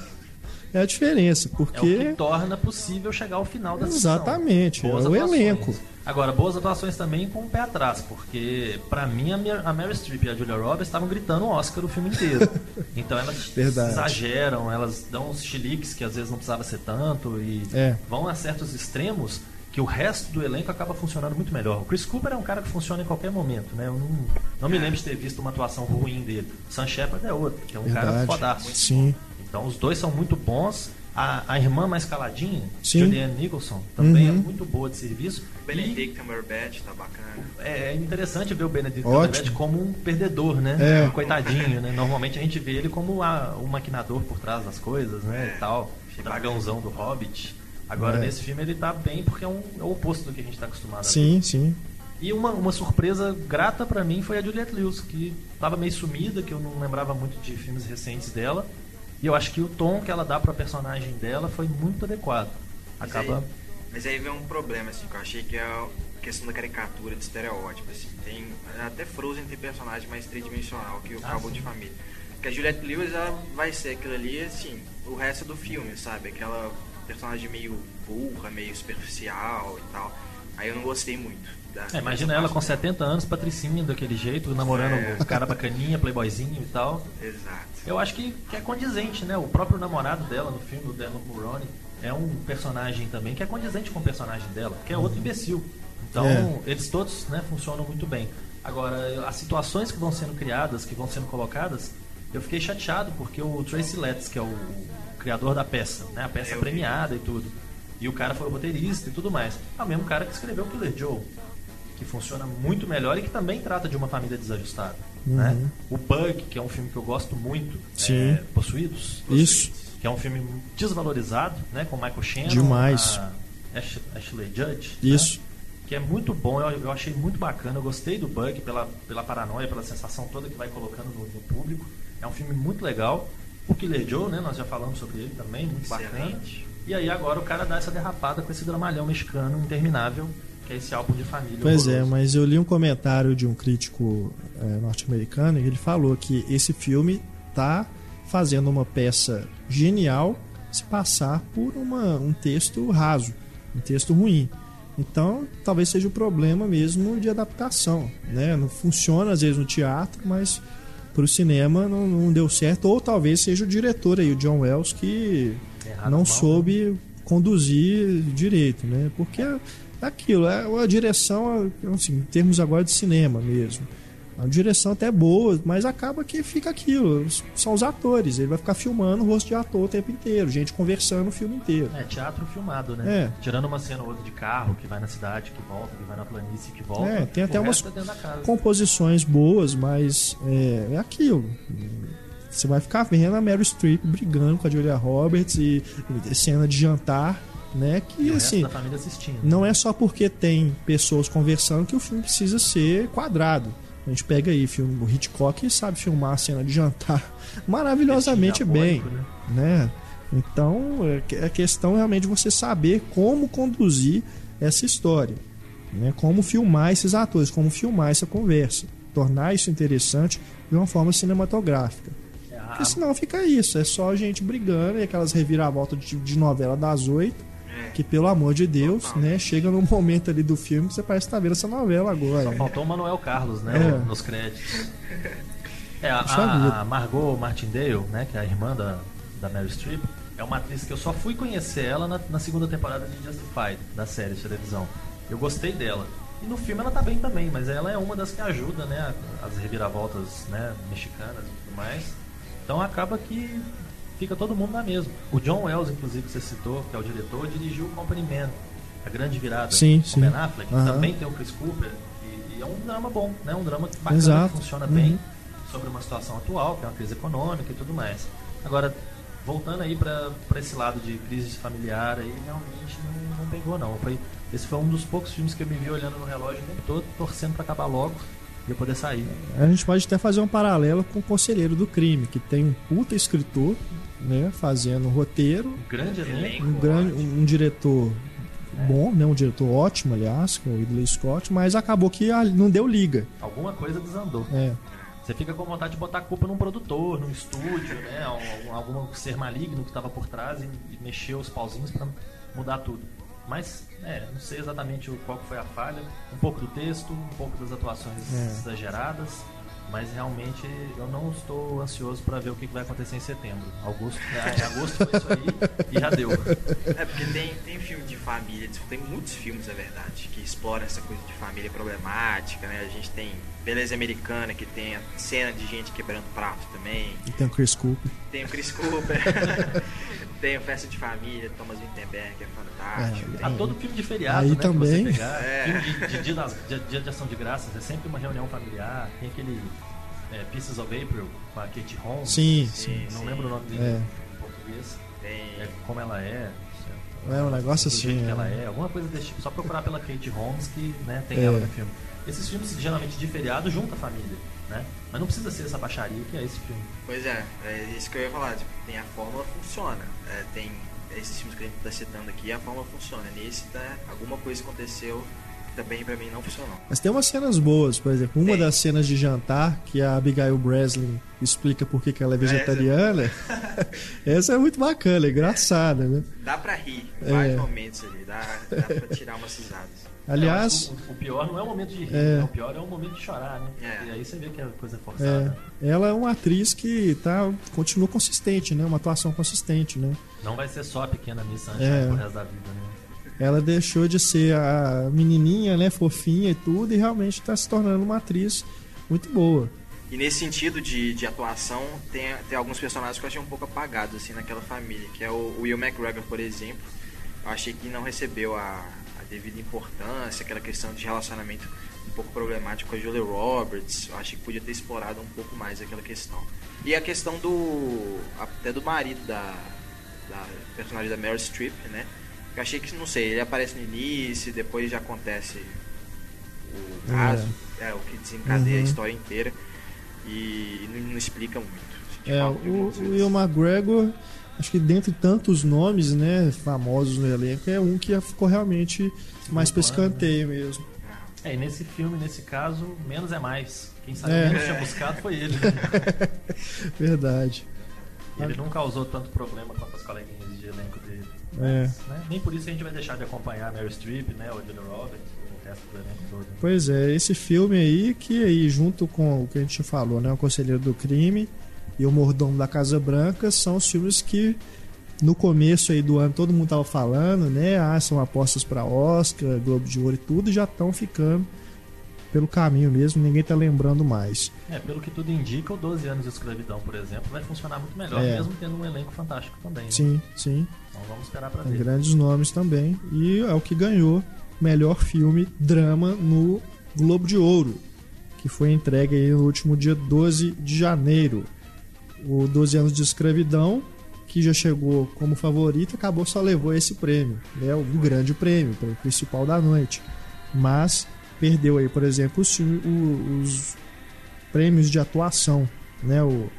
É a diferença, É o porque que torna possível chegar ao final da. Exatamente, é o elenco. Agora, boas atuações também com o pé atrás, porque pra mim a Mer- a Mary Streep e a Julia Roberts estavam gritando Oscar o filme inteiro. *laughs* Então elas Verdade. exageram, elas dão uns chiliques que às vezes não precisava ser tanto e É. vão a certos extremos que o resto do elenco acaba funcionando muito melhor. O Chris Cooper é um cara que funciona em qualquer momento, né? Eu não, não me lembro de ter visto uma atuação ruim dele. Sam Shepard é outro, que é um cara verdade. fodaço. Sim. Então os dois são muito bons. A, a irmã mais caladinha, Sim. Julianne Nicholson, também é Uhum. muito boa de serviço. O Benedict Cumberbatch tá bacana. E é interessante ver o Benedict Ótimo. Cumberbatch como um perdedor, né? É. Um coitadinho, né? Normalmente a gente vê ele como a- o maquinador por trás das coisas, né? É. E tal. O dragãozão do Hobbit. Agora É. nesse filme ele tá bem porque é, um, é o oposto do que a gente tá acostumado a ver. Sim, sim. E uma, uma surpresa grata pra mim foi a Juliette Lewis, que tava meio sumida, que eu não lembrava muito de filmes recentes dela. E eu acho que o tom que ela dá pra personagem dela foi muito adequado. Mas Acaba. aí, mas aí vem um problema, assim, que eu achei que é a questão da caricatura, de estereótipo, assim. Tem, até Frozen tem personagem mais tridimensional que o Ah, Cabo sim. de Família. Porque a Juliette Lewis, ela vai ser aquilo ali, assim, o resto do filme, sabe? Aquela personagem meio burra, meio superficial e tal. Aí eu não gostei muito. É, imagina ela com dela. 70 anos, patricinha daquele jeito, namorando É. o cara bacaninha, playboyzinho e tal. Exato. Eu acho que, que é condizente, né? O próprio namorado dela no filme, o Dermot Mulroney, é um personagem também que é condizente com o personagem dela, que é outro imbecil. Então, É. eles todos né, funcionam muito bem. Agora, as situações que vão sendo criadas, que vão sendo colocadas, eu fiquei chateado porque o Tracy Letts, que é o criador da peça, né? A peça Eu vi. premiada e tudo. E o cara foi o roteirista e tudo mais. É o mesmo cara que escreveu Killer Joe, que funciona muito melhor e que também trata de uma família desajustada. Né? O Bug, que é um filme que eu gosto muito, Sim. é, Possuídos, Isso. que é um filme desvalorizado, né? Com Michael Shannon, Demais. Ashley Judge, Isso. né? que é muito bom, eu, eu achei muito bacana, eu gostei do Bug pela, pela paranoia, pela sensação toda que vai colocando no, no público. É um filme muito legal. O Killer Joe, né? Nós já falamos sobre ele também, muito bacana. Excelente. E aí agora o cara dá essa derrapada com esse dramalhão mexicano interminável, que é esse álbum de família. Pois é, horroroso. mas eu li um comentário de um crítico é, norte-americano e ele falou que esse filme tá fazendo uma peça genial se passar por uma, um texto raso, um texto ruim. Então, talvez seja o problema mesmo de adaptação, né? Não funciona às vezes no teatro, mas para o cinema não, não deu certo. Ou talvez seja o diretor aí, o John Wells, que Errado não mal, soube conduzir direito, né? Porque é aquilo, é a direção, assim, em termos agora de cinema mesmo. A direção até é boa, mas acaba que fica aquilo. São os atores. Ele vai ficar filmando o rosto de ator o tempo inteiro, gente conversando o filme inteiro. É teatro filmado, né? É. Tirando uma cena ou outra de carro, que vai na cidade, que volta, que vai na planície, que volta. É, tem até umas é composições boas, mas é, é aquilo. Você vai ficar vendo a Meryl Streep brigando com a Julia Roberts e, e cena de jantar, né? Que E assim, não é só porque tem pessoas conversando que o filme precisa ser quadrado. A gente pega aí filme o Hitchcock e sabe filmar a cena de jantar *laughs* maravilhosamente bem, né? né? Então, é que- é questão realmente de você saber como conduzir essa história, né? Como filmar esses atores, como filmar essa conversa, tornar isso interessante de uma forma cinematográfica. É, a- Porque senão fica isso, é só gente brigando e aquelas reviravoltas de, de novela das oito, É. que pelo amor de Deus, né, chega num momento ali do filme que você parece estar vendo essa novela agora. Só faltou o Manuel Carlos, né? É. Nos créditos. É, a, a, Margot Martindale, né? Que é a irmã da, da Meryl Streep, é uma atriz que eu só fui conhecer ela na, na segunda temporada de Justified, da série de televisão. Eu gostei dela. E no filme ela tá bem também, mas ela é uma das que ajuda, né? As reviravoltas né, mexicanas e tudo mais. Então acaba que fica todo mundo na mesma. O John Wells, inclusive, que você citou, que é o diretor, dirigiu o Company Man, a grande virada Sim, com sim. Ben Affleck. Também tem o Chris Cooper. E, e é um drama bom, né? Um drama bacana, Exato. que funciona Uhum. bem sobre uma situação atual, que é uma crise econômica e tudo mais. Agora, voltando aí pra esse lado de crise familiar, aí realmente não, não pegou não. Foi, esse foi um dos poucos filmes que eu me vi olhando no relógio o tempo todo, torcendo pra acabar logo e eu poder sair. A gente pode até fazer um paralelo com o Conselheiro do Crime, que tem um puta escritor, né, fazendo um roteiro, Um grande elenco. Elenco. um grande um, um diretor bom, né, um diretor ótimo, aliás, que é o Ridley Scott, mas acabou que não deu liga. Alguma coisa desandou. É. Você fica com vontade de botar a culpa num produtor, num estúdio, né? Algum, algum ser maligno que estava por trás e, e mexeu os pauzinhos para mudar tudo. Mas, é, não sei exatamente o- qual que foi a falha. Um pouco do texto, um pouco das atuações É. exageradas. Mas realmente eu não estou ansioso para ver o que vai acontecer em setembro. Agosto, *laughs* é, em agosto foi isso aí e já deu. É porque tem, tem filme de família, tem muitos filmes, é verdade, que exploram essa coisa de família problemática, né? A gente tem Beleza Americana, que tem a cena de gente quebrando prato também. E tem o Chris Cooper. Tem o Chris Cooper. *laughs* tem o Festa de Família, Thomas Wittenberg, que é fantástico. É, tem- A todo filme de feriado, Aí né? também. Que você pegar, É. filme de, de de- dia de ação de graças, é sempre uma reunião familiar. Tem aquele é, Pieces of April com a Kate Holmes. Sim, sim. Não lembro o nome dele É. em português. tem- É como ela é. É um negócio do jeito assim. que ela é. é, alguma coisa desse tipo. Só procurar pela Kate Holmes que né, tem É. ela no filme. Esses filmes, geralmente de feriado, junta a família. Né? Mas não precisa ser essa baixaria que é esse filme. Pois é, é isso que eu ia falar. Tipo, tem a fórmula funciona. É, tem esses filmes que a gente tá citando aqui, a fórmula funciona. Nesse, tá, alguma coisa aconteceu também pra mim não funcionou. Mas tem umas cenas boas, por exemplo, uma Tem. das cenas de jantar que a Abigail Breslin explica por que que ela é vegetariana. essa é muito bacana, é engraçada, né? Dá pra rir em É. vários momentos ali, dá, dá pra tirar umas risadas. Aliás, É, o, o pior não é o momento de rir, É. né? o pior é o momento de chorar, né? É. E aí você vê que é coisa é, forçada. ela é uma atriz que tá, continua consistente, né? Uma atuação consistente, né? Não vai ser só a pequena Miss Sunshine É. pro resto da vida, né? Ela deixou de ser a menininha, né? Fofinha e tudo, e realmente está se tornando uma atriz muito boa. E nesse sentido de, de atuação, tem, tem alguns personagens que eu achei um pouco apagados assim naquela família, que é o Will McGregor, por exemplo. Eu achei que não recebeu a, a devida importância, aquela questão de relacionamento um pouco problemático com a Julia Roberts. Eu achei que podia ter explorado um pouco mais aquela questão. E a questão do. até do marido da, da personagem da Meryl Streep, né? Eu achei que, não sei, ele aparece no início, depois já acontece o caso, é, o que desencadeia a Uhum. história inteira e não, não explica muito. A É, o, o. Will McGregor, acho que dentre tantos nomes, né, famosos no elenco, é um que ficou realmente mais pra plano, né? escanteio mesmo. É, e nesse filme, nesse caso, menos é mais. Quem sabe É. menos tinha buscado foi ele. *laughs* Verdade. Ele não causou tanto problema quanto as coleguinhas de elenco dele. É. Né? Nem por isso a gente vai deixar de acompanhar a Meryl Streep, né? O Julia Roberts, o resto do elenco todo. Pois é, esse filme aí, que aí, junto com o que a gente falou, né, o Conselheiro do Crime e o Mordomo da Casa Branca, são os filmes que no começo aí do ano todo mundo tava falando, né, ah, são apostas para Oscar, Globo de Ouro e tudo, e já estão ficando pelo caminho mesmo, ninguém tá lembrando mais. É, pelo que tudo indica, o 12 anos de escravidão, por exemplo, vai funcionar muito melhor, É. mesmo tendo um elenco fantástico também. né? Sim, sim. Então vamos esperar pra Tem ver. grandes nomes também. E é o que ganhou melhor filme drama no Globo de Ouro, que foi entregue aí no último dia 12 de janeiro. O 12 anos de escravidão, que já chegou como favorito, acabou só levou esse prêmio, né? O grande prêmio, o prêmio principal da noite. Mas perdeu aí, por exemplo, os, os prêmios de atuação, né? O,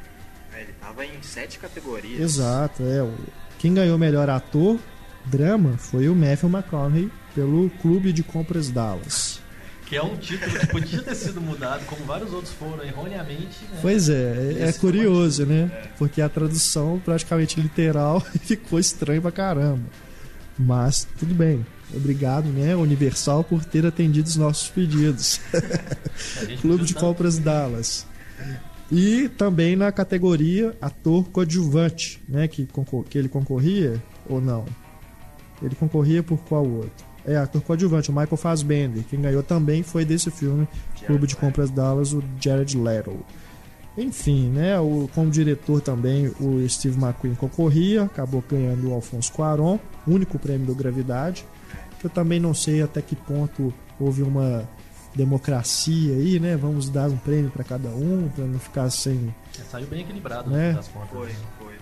É, ele tava em sete categorias. Exato, é. o- Quem ganhou melhor ator drama foi o Matthew McConaughey pelo Clube de Compras Dallas. Que é um título que podia ter sido mudado, como vários outros foram erroneamente. Né? Pois é, é, é curioso, né? Porque a tradução praticamente literal *laughs* ficou estranho pra caramba. Mas tudo bem. Obrigado, né, Universal, por ter atendido os nossos pedidos. *laughs* Clube de Compras Dallas. E também na categoria ator coadjuvante, né? Que, que ele concorria ou não? Ele concorria por qual outro? É, ator coadjuvante, o Michael Fassbender. Quem ganhou também foi desse filme, Clube de Compras Dallas, o Jared Leto. Enfim, né? O, como diretor também, o Steve McQueen concorria, acabou ganhando o Alfonso Cuarón, único prêmio do Gravidade. Eu também não sei até que ponto houve uma democracia aí, né? Vamos dar um prêmio para cada um, para não ficar sem. É, Saiu bem equilibrado Né? das contas. Foi, né? foi.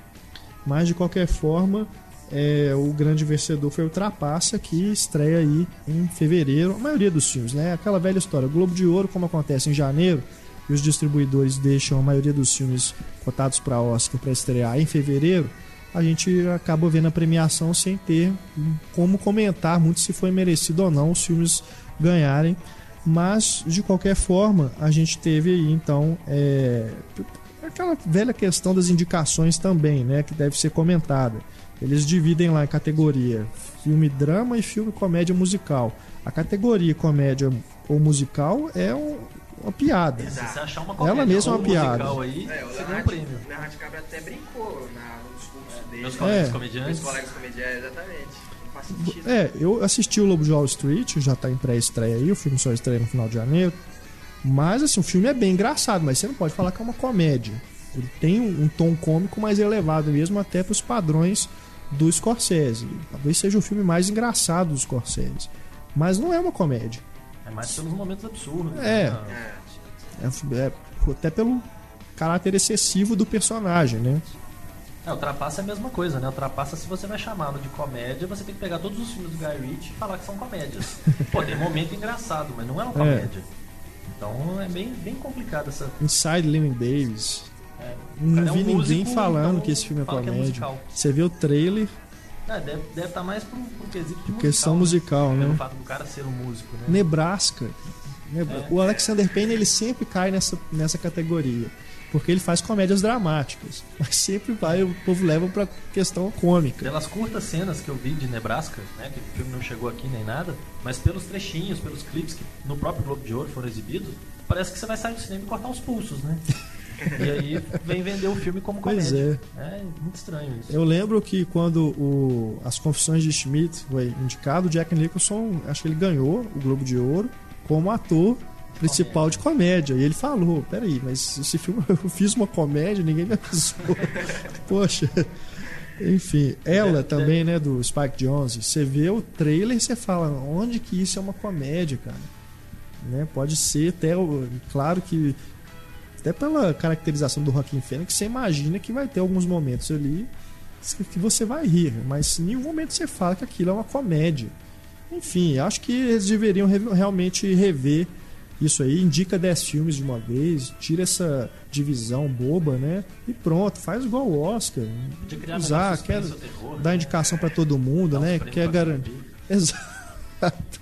Mas de qualquer forma, é, o grande vencedor foi o Trapaça, que estreia aí em fevereiro. A maioria dos filmes, né? Aquela velha história. Globo de Ouro, como acontece em janeiro, e os distribuidores deixam a maioria dos filmes cotados para Oscar para estrear em fevereiro, a gente acaba vendo a premiação sem ter como comentar muito se foi merecido ou não os filmes ganharem. Mas, de qualquer forma, a gente teve aí, então, é, aquela velha questão das indicações também, né, que deve ser comentada. Eles dividem lá em categoria filme drama e filme comédia musical. A categoria comédia ou musical é um- uma piada. Se você achar uma Ela comédia mesma é uma piada. musical aí, É, o ganha um Leonardo, prêmio. o Leonardo Cabra até brincou na, dele. Meus colegas É. comediantes. Meus colegas comediantes, exatamente. Não faz sentido. É, eu assisti o Lobo de Wall Street, já tá em pré-estreia aí, o filme só estreia no final de janeiro. Mas assim, o filme é bem engraçado, mas você não pode falar que é uma comédia. Ele tem um, um tom cômico mais elevado mesmo até para os padrões do Scorsese. Talvez seja o filme mais engraçado do Scorsese. Mas não é uma comédia. É mais pelos momentos absurdos. É. né? É. É, é até pelo caráter excessivo do personagem, né? É, o Trapaça é a mesma coisa, né? O Trapaça, se você vai chamá-lo de comédia, você tem que pegar todos os filmes do Guy Ritchie e falar que são comédias. *laughs* Pô, tem momento engraçado, mas não é uma comédia. Então é bem, bem complicado essa. Inside Living Davis. é, Não é um vi ninguém músico, falando então que esse filme é comédia. Você vê o trailer, É, deve estar tá mais pro, pro quesito de musical. questão musical, Pelo né? fato do cara ser um músico, né? Nebraska. Nebra- É. o Alexander Payne ele sempre cai nessa, nessa categoria. Porque ele faz comédias dramáticas. *laughs* Mas sempre vai, o povo leva pra questão cômica. Pelas curtas cenas que eu vi de Nebraska, né, que o filme não chegou aqui nem nada, mas pelos trechinhos, pelos clipes que no próprio Globo de Ouro foram exibidos, parece que você vai sair do cinema e cortar os pulsos, né? e aí vem vender o filme como Pois comédia. É muito estranho isso. Eu lembro que quando o, As Confissões de Schmidt foi indicado, Jack Nicholson, acho que ele ganhou o Globo de Ouro como ator principal de comédia. E ele falou: peraí, mas esse filme *laughs* eu fiz uma comédia, ninguém me avisou. *laughs* Poxa. Enfim, ela também, né, do Spike Jonze. Você vê o trailer e você fala: onde que isso é uma comédia, cara? Né? Pode ser até, claro que até pela caracterização do Joaquim Fênix, você imagina que vai ter alguns momentos ali que você vai rir, mas em nenhum momento você fala que aquilo é uma comédia. Enfim, acho que eles deveriam re- realmente rever isso aí, indica 10 filmes de uma vez, tira essa divisão boba, né? E pronto, faz igual o Oscar. Podia criar Usar, quer terror, dar né? indicação para todo mundo, né? Quer garantir. *laughs* Exato.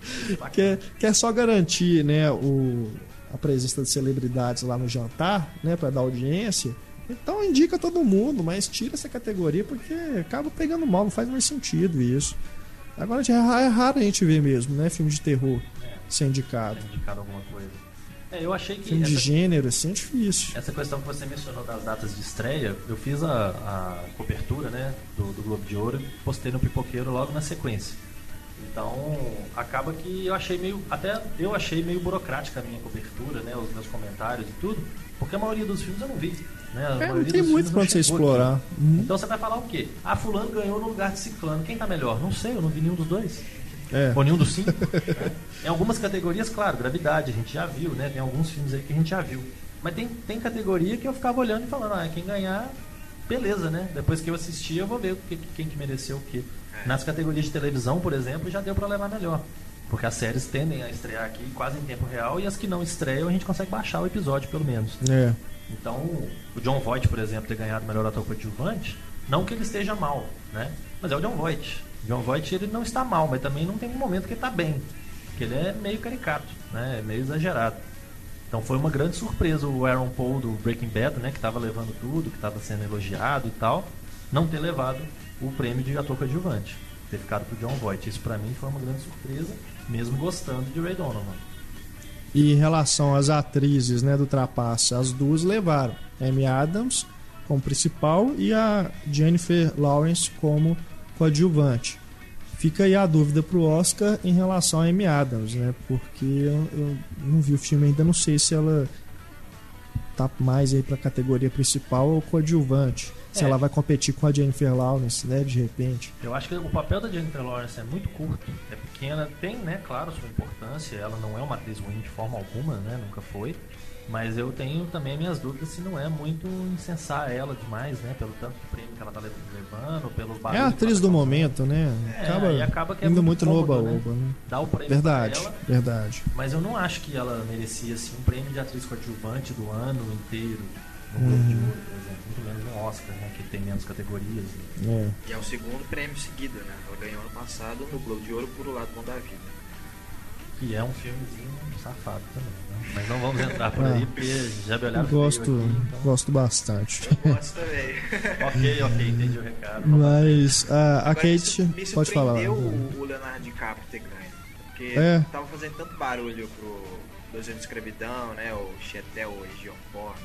quer, quer só garantir, né, o, a presença de celebridades lá no jantar, né, para dar audiência. Então indica todo mundo, mas tira essa categoria porque acaba pegando mal, não faz mais sentido isso. Agora é é raro a gente ver mesmo, né, filme de terror ser indicado. Ter indicado alguma coisa. É, eu achei que Filme de essa, gênero, assim, é difícil. essa questão que você mencionou das datas de estreia, eu fiz a, a cobertura né, do, do Globo de Ouro postei no Pipoqueiro logo na sequência. Então, acaba que eu achei meio. Até eu achei meio burocrática a minha cobertura, né? Os meus comentários e tudo. Porque a maioria dos filmes eu não vi. Né? A É, não tem muito pra você explorar. aqui. Uhum. Então você vai falar o quê? Ah, fulano ganhou no lugar de ciclano. Quem tá melhor? Não sei, eu não vi nenhum dos dois. É. Ou nenhum dos cinco. né? *laughs* Em algumas categorias, claro, gravidade, a gente já viu, né? Tem alguns filmes aí que a gente já viu. Mas tem, tem categoria que eu ficava olhando e falando, ah, quem ganhar, beleza, né? Depois que eu assistir, eu vou ver que, quem que mereceu o quê. Nas categorias de televisão, por exemplo, já deu pra levar melhor. Porque as séries tendem a estrear aqui quase em tempo real e as que não estreiam a gente consegue baixar o episódio, pelo menos. É. Então, o John Voight, por exemplo, ter ganhado o melhor ator coadjuvante, não que ele esteja mal, né? Mas é o John Voight. John Voight, ele não está mal, mas também não tem um momento que ele está bem. Porque ele é meio caricato, né? É meio exagerado. Então foi uma grande surpresa o Aaron Paul do Breaking Bad, né? Que estava levando tudo, que estava sendo elogiado e tal, não ter levado o prêmio de ator coadjuvante. Ter ficado pro John Voight. Isso pra mim foi uma grande surpresa, mesmo gostando de Ray Donovan. E em relação às atrizes né, do Trapaça, as duas levaram. Amy Adams como principal e a Jennifer Lawrence como coadjuvante. Fica aí a dúvida pro Oscar em relação a Amy Adams, né? Porque eu, eu não vi o filme ainda, não sei se ela tá mais aí pra categoria principal ou coadjuvante. Se É. ela vai competir com a Jennifer Lawrence, né? De repente. Eu acho que o papel da Jennifer Lawrence é muito curto, é pequena, tem, né, claro, sua importância. Ela não é uma atriz ruim de forma alguma, né, nunca foi. Mas eu tenho também minhas dúvidas se não é muito incensar ela demais, né, pelo tanto de prêmio que ela tá levando, pelos É a atriz do tá momento, né? É, Acaba, e acaba que é indo muito muito no cômodo, né? oba-oba, né? Dá o prêmio Verdade, pra ela, verdade. mas eu não acho que ela merecia assim, um prêmio de atriz coadjuvante do ano inteiro. No Uhum. Globo de Ouro, por exemplo. Muito menos no Oscar, né? Que tem menos categorias. É. E é o segundo prêmio seguido, né? Ela ganhou ano passado no Globo de Ouro por O Lado Bom da Vida. Que é um filmezinho safado também, né? Mas não vamos entrar por Ah. aí, porque já me olharam Eu gosto, aqui, então- gosto bastante. Eu gosto também. *laughs* Ok, ok, entendi o recado. Mas a, a Kate. me, Pode falar. o, o Leonardo DiCaprio ter ganho. Porque É. tava fazendo tanto barulho pro Dois anos de escravidão, né? O Chetel, o Geoform.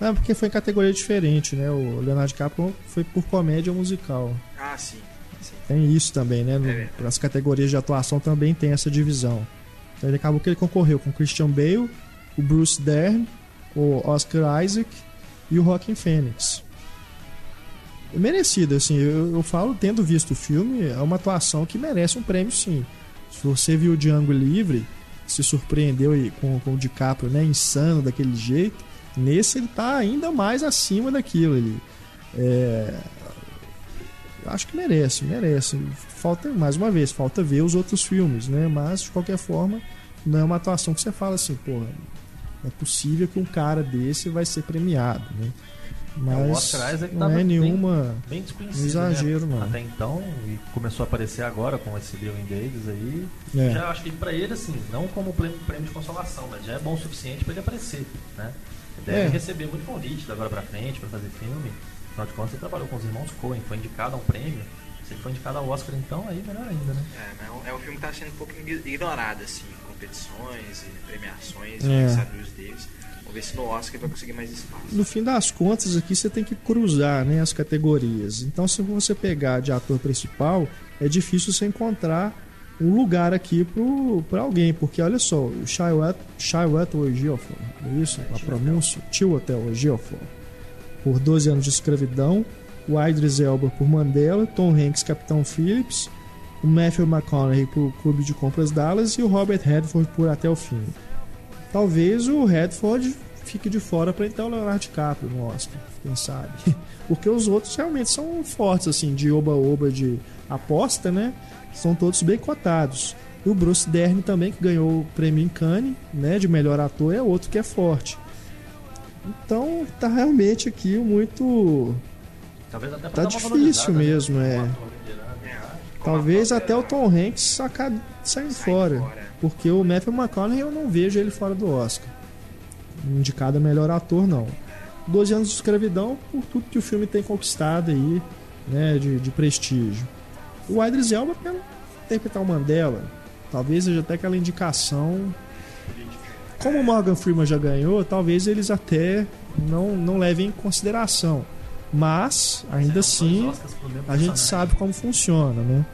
Não, porque foi em categoria diferente, né? O Leonardo DiCaprio foi por comédia musical. Ah, sim. sim. Tem isso também, né? No, verdade. as categorias de atuação também tem essa divisão. Então ele acabou que ele concorreu com Christian Bale, o Bruce Dern, o Oscar Isaac e o Joaquin Phoenix. É merecido, assim, eu, eu falo, tendo visto o filme, é uma atuação que merece um prêmio, sim. Se você viu o Django Livre, se surpreendeu aí com, com o DiCaprio, né, insano daquele jeito, nesse ele tá ainda mais acima daquilo. Ele, é, acho que merece, merece. Falta, mais uma vez, falta ver os outros filmes, né? Mas, de qualquer forma, não é uma atuação que você fala assim, porra, é possível que um cara desse vai ser premiado, né? o Mas Isaac não é bem- nenhuma. Bem desconhecido. Um exagero, né? não. Até então, e começou a aparecer agora com esse Leon Davis aí. É. Já acho que pra ele, assim, não como prêmio, prêmio de consolação, mas já é bom o suficiente pra ele aparecer, né? Ele deve É. receber muito convite da agora pra frente pra fazer filme. Afinal de contas, ele trabalhou com os irmãos Coen, foi indicado a um prêmio. Se ele foi indicado ao Oscar, então, aí melhor ainda, né? É, mas é um filme que tá sendo um pouco ignorado, assim, em competições e premiações, É. os desafios deles. Vamos ver se no Oscar ele vai conseguir mais espaço. No fim das contas, aqui você tem que cruzar né, as categorias. Então, se você pegar de ator principal, é difícil você encontrar um lugar aqui para alguém, porque olha só, o Chiwetel Ejiofor, é isso? A pronúncia? Chiwetel Ejiofor, por 12 anos de escravidão, o Idris Elba por Mandela, Tom Hanks, Capitão Phillips, o Matthew McConaughey por Clube de Compras Dallas e o Robert Redford por Até o Fim. Talvez o Redford fique de fora para entrar o Leonardo DiCaprio no Oscar, quem sabe. *laughs* Porque os outros realmente são fortes, assim, de oba-oba de aposta, né? São todos bem cotados. E o Bruce Dern também, que ganhou o prêmio em Cannes, né? De melhor ator, é outro que é forte. Então, tá realmente aqui muito. Talvez até Tá difícil né? mesmo, é. Um e É, Talvez até o Tom Hanks saca, saindo sai fora. fora. Porque o Matthew McConaughey eu não vejo ele fora do Oscar. Indicado a melhor ator, não. 12 anos de escravidão por tudo que o filme tem conquistado aí, né, de, de prestígio. O Idris Elba pelo interpretar o Mandela, talvez seja até aquela indicação. Como o Morgan Freeman já ganhou, talvez eles até não, não levem em consideração. Mas, ainda assim, a gente sabe como funciona, né?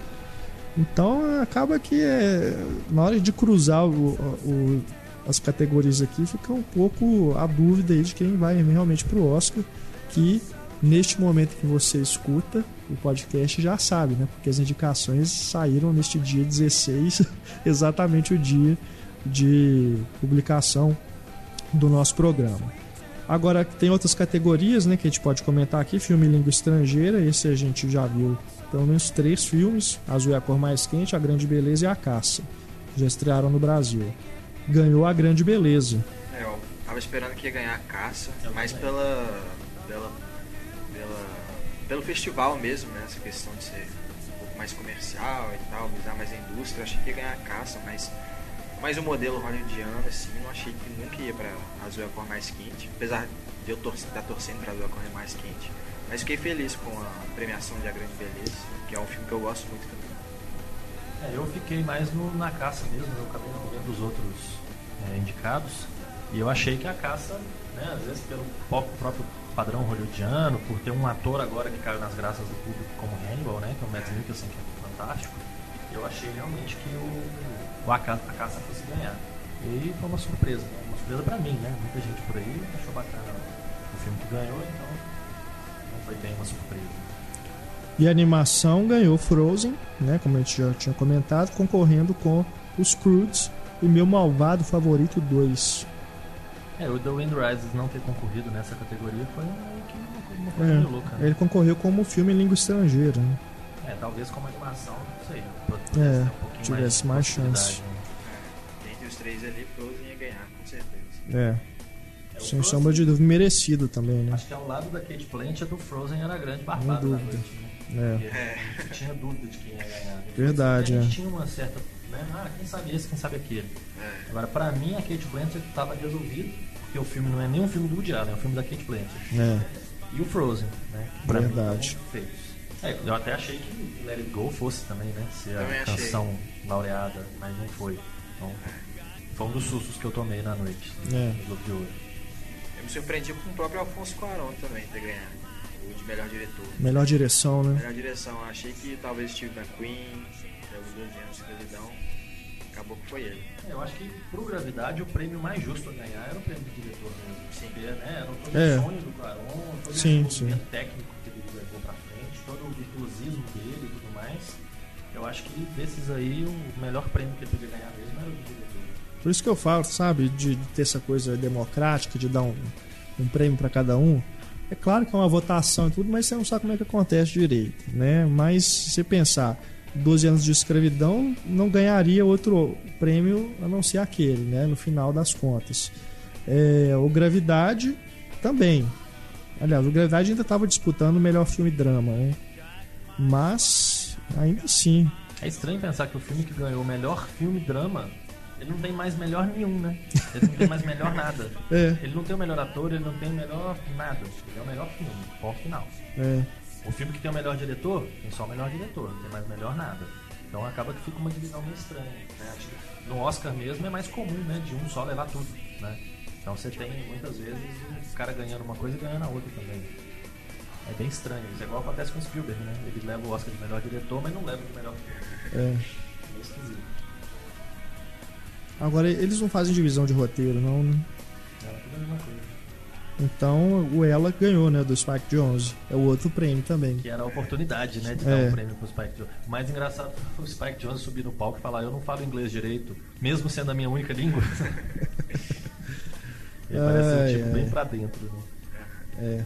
Então acaba que é, na hora de cruzar o, o, as categorias aqui fica um pouco a dúvida aí de quem vai realmente pro Oscar, que neste momento que você escuta o podcast já sabe, né? Porque as indicações saíram neste dia 16, *laughs* exatamente o dia de publicação do nosso programa. Agora tem outras categorias, né, que a gente pode comentar aqui, filme língua estrangeira, esse a gente já viu pelo menos três filmes, Azul é a cor mais quente, A Grande Beleza e A Caça. Já estrearam no Brasil. Ganhou A Grande Beleza. É, eu tava esperando que ia ganhar a caça, mas pela, pela, pela, pelo festival mesmo, né? Essa questão de ser um pouco mais comercial e tal, usar mais a indústria, eu achei que ia ganhar a caça, mas mais o modelo hollywoodiano, assim, não achei que nunca ia pra Azul é a cor mais quente, apesar de eu estar tá torcendo pra Azul é a cor mais quente. Mas fiquei feliz com a premiação de A Grande Beleza, que é um filme que eu gosto muito também. É, eu fiquei mais no, na caça mesmo, eu acabei não vendo os outros é, indicados. E eu achei que a caça, né, às vezes pelo próprio padrão hollywoodiano, por ter um ator agora que caiu nas graças do público como Hannibal, né, que é o Matt Mikkelsen, que é fantástico, eu achei realmente que o, o a, caça, a caça fosse ganhar. E foi uma surpresa, né, uma surpresa pra mim, né, muita gente por aí achou bacana o filme que ganhou, então não foi bem uma surpresa. E a animação ganhou Frozen, né, como a gente já tinha comentado, concorrendo com os Croods e meu malvado favorito 2. É, o The Wind Rises não ter concorrido nessa categoria foi uma coisa É, meio louca. Né? ele concorreu como filme em língua estrangeira. Né? É, talvez como animação, não sei. É, um tivesse mais possibilidade, chance. né? É, entre os três ali, Frozen ia ganhar, com certeza. É, É, sem Frozen, sombra de dúvida, merecido também, né? Acho que ao lado da Kate Blanchett, do Frozen era a grande barbada da dúvida. noite. Né? É. Porque Não tinha dúvida de quem ia ganhar. Verdade, a gente é. tinha uma certa. Né? Ah, quem sabe esse, quem sabe aquele. É, Agora, pra mim, a Kate Blanchett estava resolvido, porque o filme não é nem um filme do Woody Allen, é um filme da Kate Blanchett. É, E o Frozen, né? Verdade. mim feitos. É, eu até achei que Let It Go fosse também, né? Ser Também a achei. canção laureada, mas não foi. Então, foi um dos sustos que eu tomei na noite. É. Globo de Ouro. eu me surpreendi com o próprio Alfonso Cuarón também ter ganhado. O de melhor diretor. melhor direção, né? Melhor direção, achei que talvez Steve McQueen, pelos 12 anos de escravidão, acabou que foi ele. É, Eu acho que pro Gravidade o prêmio mais justo a ganhar era o prêmio de diretor mesmo. Sim. Porque, né, era todo É. o sonho do Caron, todo Sim, o sim. técnico todo o virtuosismo dele e tudo mais. Eu acho que desses aí o melhor prêmio que ele podia ganhar mesmo era o de diretor. Por isso que eu falo, sabe, de ter essa coisa democrática, de dar um, um prêmio para cada um. É claro que é uma votação e tudo, mas você não sabe como é que acontece direito, né? Mas se você pensar, 12 anos de escravidão não ganharia outro prêmio a não ser aquele, né? No final das contas. É, o Gravidade também. Aliás, o Gravidade ainda estava disputando o melhor filme drama, né? Mas, ainda assim, É estranho pensar que o filme que ganhou o melhor filme drama, ele não tem mais melhor nenhum, né? Ele não tem mais melhor *laughs* nada. é, Ele não tem o melhor ator, ele não tem o melhor nada. Ele é o melhor filme, ponto final. é, O filme que tem o melhor diretor, tem só o melhor diretor, não tem mais melhor nada. Então acaba que fica uma divisão meio estranha. né? No Oscar mesmo é mais comum, né? De um só levar tudo, né? Então você tem muitas vezes o cara ganhando uma coisa e ganhando a outra também. É bem estranho. Isso é igual acontece com o Spielberg, né? Ele leva o Oscar de melhor diretor, mas não leva de melhor filme. é. É esquisito. Agora, eles não fazem divisão de roteiro, não, né? É tudo a mesma coisa. Então, o Ela ganhou, né, do Spike Jonze. É o outro prêmio também. Que era a oportunidade, né, de É. dar um prêmio pro Spike Jonze. O mais engraçado foi o Spike Jonze subir no palco e falar: Eu não falo inglês direito, mesmo sendo a minha única língua. *laughs* Ele parece um tipo ai. bem pra dentro. Né? É.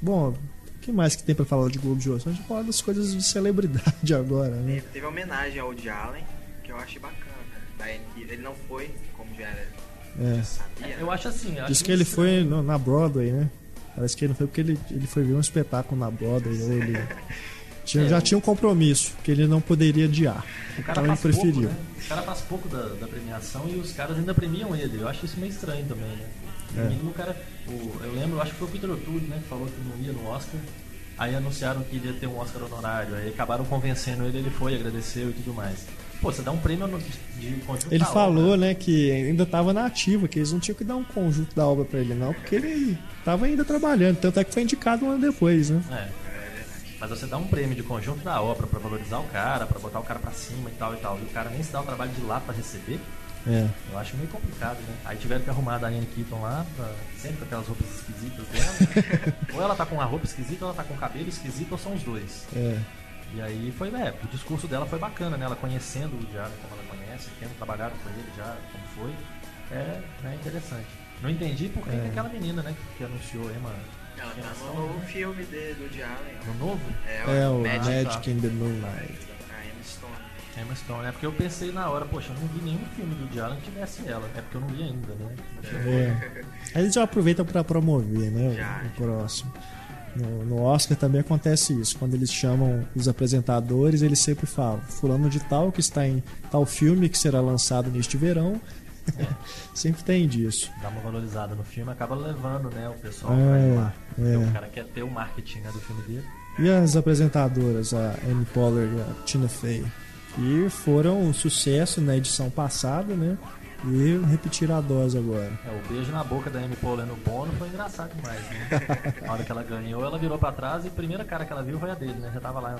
Bom, o que mais que tem pra falar de Globo de Ouro? A gente fala das coisas de celebridade *laughs* agora, né? Teve, teve homenagem ao Woody Allen, que eu achei bacana. Ele não foi, como já era, É. já sabia. né? Eu acho assim. eu Diz que ele estranho. foi no- na Broadway, né? Parece que ele não foi porque ele, ele foi ver um espetáculo na Broadway. Ou ele *laughs* tinha- É, já tinha um compromisso que ele não poderia adiar. O cara Então ele faz pouco, preferiu. né? O cara faz pouco da, da premiação e os caras ainda premiam ele. Eu acho isso meio estranho também, né? É. mínimo, o cara. o- eu lembro, eu acho que foi o Peter O'Toole, né? Que falou que não ia no Oscar. Aí anunciaram que iria ter um Oscar honorário. Aí acabaram convencendo ele, ele foi, agradeceu e tudo mais. Pô, você dá um prêmio no- de conjunto Ele falou, obra. né, que ainda estava na ativa, que eles não tinham que dar um conjunto da obra pra ele, não, porque ele estava ainda trabalhando. Tanto é que foi indicado um ano depois, né? É. É. Mas você dá um prêmio de conjunto da obra pra valorizar o cara, pra botar o cara pra cima e tal e tal. E o cara nem se dá o trabalho de ir lá pra receber. É. Eu acho meio complicado, né? Aí tiveram que arrumar a Diane Keaton lá, pra- sempre com aquelas roupas esquisitas dela. *laughs* ou ela tá com uma roupa esquisita, ou ela tá com um cabelo esquisito, ou são os dois. É. E aí foi, é, o discurso dela foi bacana, né? Ela conhecendo o Allen como ela conhece, tendo trabalhado com ele já, como foi. É, né, interessante. Não entendi por que, que aquela menina, né, que anunciou Emma. Ela tá no novo filme de, do Woody Allen. No novo? É, É o Magic, Magic in the Moonlight. a Emma Stone. Emma Stone, né? Porque eu pensei na hora, poxa, eu não vi nenhum filme do Woody Allen que tivesse ela. É porque eu não vi ainda, né? É. Aí eles já aproveitam pra promover, né? o- Já. O, próximo. No, no Oscar também acontece isso. Quando eles chamam os apresentadores, eles sempre falam: Fulano de Tal, que está em tal filme que será lançado neste verão. *laughs* sempre tem disso. Dá uma valorizada no filme, acaba levando, né, o pessoal É, pra ir lá. Porque é. o cara quer ter o marketing né, do filme dele. E as apresentadoras, a Amy Poehler e a Tina Fey, que foram um sucesso na edição passada, né? E repetiram a dose agora. É, o beijo na boca da Amy Poehler no Bono foi engraçado demais, né? Na hora que ela ganhou, ela virou pra trás e a primeira cara que ela viu foi a dele, né? Já tava lá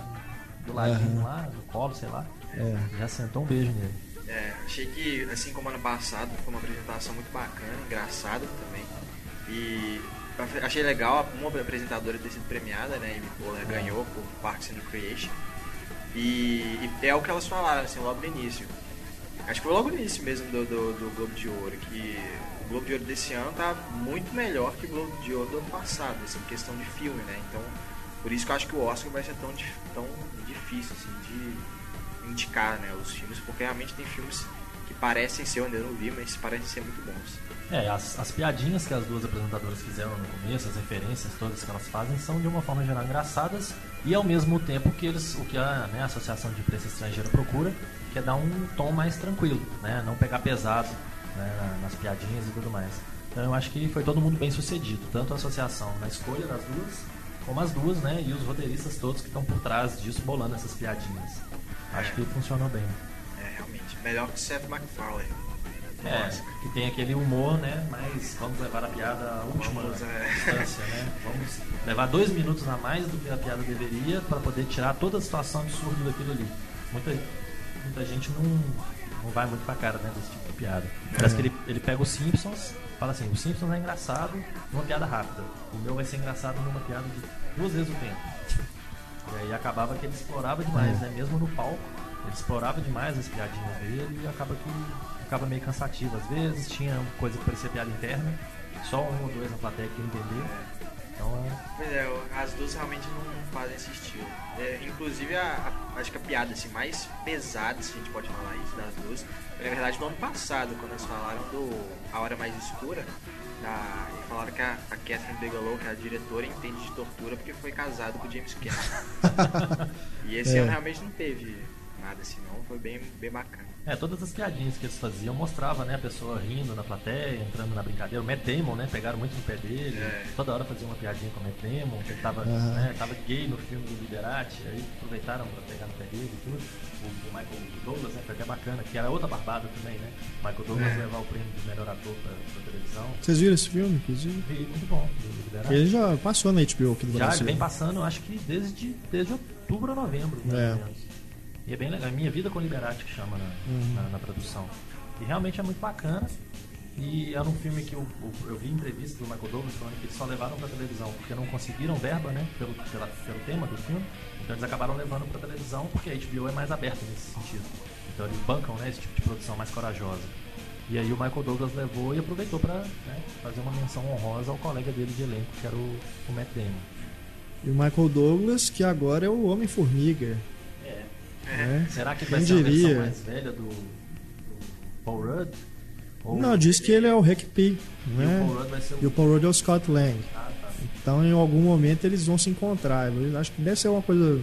do ladinho, Aham. lá, no colo, sei lá. É. Já sentou um beijo nele. É, achei que, assim como ano passado, foi uma apresentação muito bacana, engraçada também. E achei legal uma apresentadora ter sido premiada, né? Amy Poehler ganhou por Parks and Recreation. E, e é o que elas falaram, assim, logo no início. Acho que foi logo no início mesmo do, do, do Globo de Ouro, que o Globo de Ouro desse ano tá muito melhor que o Globo de Ouro do ano passado, assim, questão de filme, né? Então, por isso que eu acho que o Oscar vai ser tão, tão difícil, assim, de indicar, né, os filmes, porque realmente tem filmes que parecem ser, eu ainda não vi, mas parecem ser muito bons. É, as, as piadinhas que as duas apresentadoras fizeram no começo, as referências todas que elas fazem, são de uma forma geral engraçadas e ao mesmo tempo que eles, o que a, né, a Associação de Imprensa Estrangeira procura, que é dar um tom mais tranquilo, né, não pegar pesado né, na- nas piadinhas e tudo mais. Então eu acho que foi todo mundo bem sucedido, tanto a associação na escolha das duas, como as duas, né, e os roteiristas todos que estão por trás disso bolando essas piadinhas. Acho que funcionou bem. É, realmente. Melhor que Seth MacFarlane. É, Nossa. que tem aquele humor, né? Mas vamos levar a piada à última Vamos, é. instância, né? Vamos levar dois minutos a mais do que a piada deveria para poder tirar toda a situação absurda daquilo ali. Muita, muita gente não, não vai muito pra cara né, desse tipo de piada. Parece que ele, ele pega os Simpsons, fala assim, o Simpsons é engraçado numa piada rápida. O meu vai ser engraçado numa piada de duas vezes o tempo. E aí acabava que ele explorava demais, né? Mesmo no palco, ele explorava demais as piadinhas dele e acaba que ficava meio cansativo às vezes, tinha coisa que parecia piada interna, só um ou dois na plateia que entendeu. Então é. Pois é, as duas realmente não fazem esse estilo. É, inclusive, a, a- acho que a piada assim, mais pesada, se a gente pode falar isso, das duas, foi na verdade no ano passado, quando eles falaram do A Hora Mais Escura, da, e falaram que a, a Catherine Bigelow, que é a diretora, entende de tortura porque foi casado com o James Cameron. *laughs* e esse É. ano realmente não teve nada assim, não. Foi bem, bem bacana. É, todas as piadinhas que eles faziam mostrava, né, a pessoa rindo na plateia, entrando na brincadeira. O Matt Damon, né, pegaram muito no pé dele. É. Toda hora fazia uma piadinha com o Matt Damon, que ele tava, Aham. né, tava gay no filme do Liberati, aí aproveitaram pra pegar no pé dele e tudo. O, o Michael Douglas, né, foi até bacana, que era outra barbada também, né? Michael Douglas É. levar o prêmio de melhor ator pra, pra televisão. Vocês viram esse filme, inclusive? E muito bom, do Liberati. Ele já passou na HBO aqui do Já, ele Brasil. vem passando, acho que desde, desde outubro ou novembro, mais É. ou menos. E é bem legal. Minha Vida com Liberati que chama na, Uhum. na, na produção. E realmente é muito bacana. E era um filme que eu, eu, vi entrevista do Michael Douglas falando que eles só levaram pra televisão porque não conseguiram verba, né? Pelo, pela, pelo tema do filme. Então eles acabaram levando pra televisão porque a HBO é mais aberta nesse sentido. Então eles bancam né, esse tipo de produção mais corajosa. E aí o Michael Douglas levou e aproveitou pra né, fazer uma menção honrosa ao colega dele de elenco, que era o, o Matt Damon. E o Michael Douglas, que agora é o Homem-Formiga. É. né? Será que vai Quem ser a diria? versão mais velha do, do Paul Rudd? Ou- Não, diz que ele é o Rick P. E o Né? Paul Rudd vai ser o. E o Paul Rudd é o Scott Lang. Ah, tá. Então, em algum momento, eles vão se encontrar. Eu acho que deve ser uma coisa,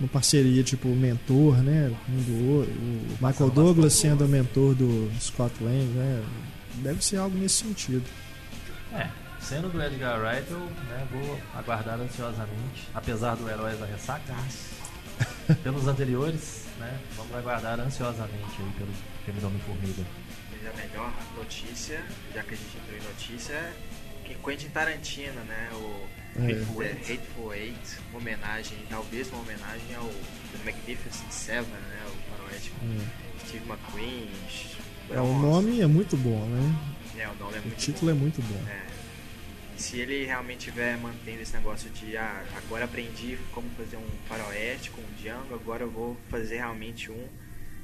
uma parceria, tipo, mentor, né? Um do outro. O Michael Douglas sendo o mentor do Scott Lang, né? Deve ser algo nesse sentido. É, sendo do Edgar Wright, eu né, vou aguardar ansiosamente, apesar do Heróis da Ressaca, né? *laughs* pelos anteriores, né? Vamos aguardar ansiosamente aí pelo filme do Homem-Formiga. Mas a melhor notícia, já que a gente entrou em notícia, Quentin Tarantino, né? O É. Hateful, Eight, Hateful Eight, uma homenagem, talvez uma homenagem ao The Magnificent Seven, né? O faroeste com Steve McQueen. É, o nome é muito bom, né? É, o nome é O muito título é muito bom. É. Se ele realmente estiver mantendo esse negócio de ah, agora aprendi como fazer um faroeste com o Django, agora eu vou fazer realmente um.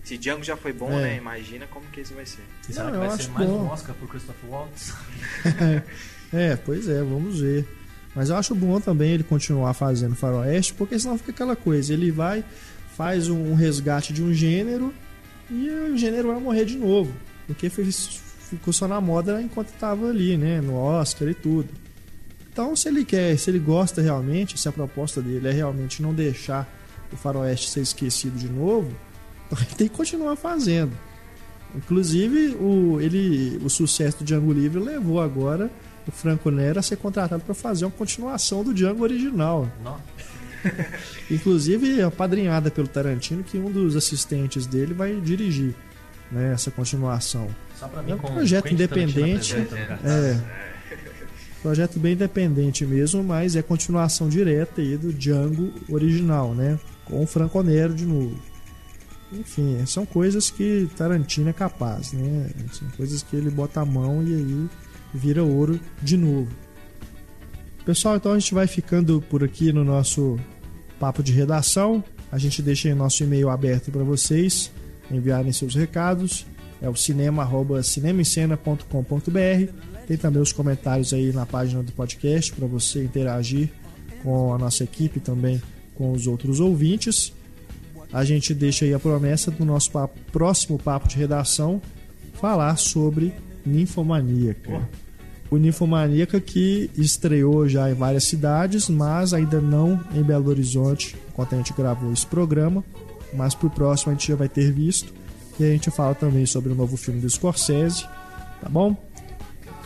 Se Django já foi bom, É. né? Imagina como que esse vai ser. E será Não, que vai ser mais bom. um Oscar pro Christopher Waltz? *laughs* É, pois é, vamos ver. Mas eu acho bom também ele continuar fazendo faroeste, porque senão fica aquela coisa, ele vai, faz um resgate de um gênero e o gênero vai morrer de novo. Porque fez- ficou só na moda enquanto estava ali, né? No Oscar e tudo. Então, se ele quer, se ele gosta realmente, se a proposta dele é realmente não deixar o faroeste ser esquecido de novo, então *laughs* ele tem que continuar fazendo. Inclusive, o, ele, o sucesso do Django Livre levou agora o Franco Nero a ser contratado para fazer uma continuação do Django original. Não. *laughs* *laughs* Inclusive, apadrinhada pelo Tarantino, que um dos assistentes dele vai dirigir né, essa continuação. É um projeto Tarantino independente. É. Projeto bem independente mesmo, mas é continuação direta aí do Django original, né? Com o Franco Nero de novo. Enfim, são coisas que Tarantino é capaz, né? São coisas que ele bota a mão e aí vira ouro de novo. Pessoal, então a gente vai ficando por aqui no nosso papo de redação. A gente deixa aí nosso e-mail aberto para vocês enviarem seus recados. É o cinema@cinemascena.com.br. Tem também os comentários aí na página do podcast para você interagir com a nossa equipe também com os outros ouvintes. A gente deixa aí a promessa do nosso papo- próximo papo de redação falar sobre Ninfomaníaca. O Ninfomaníaca que estreou já em várias cidades, mas ainda não em Belo Horizonte, enquanto a gente gravou esse programa. Mas pro próximo a gente já vai ter visto. E a gente fala também sobre o novo filme do Scorsese, tá bom?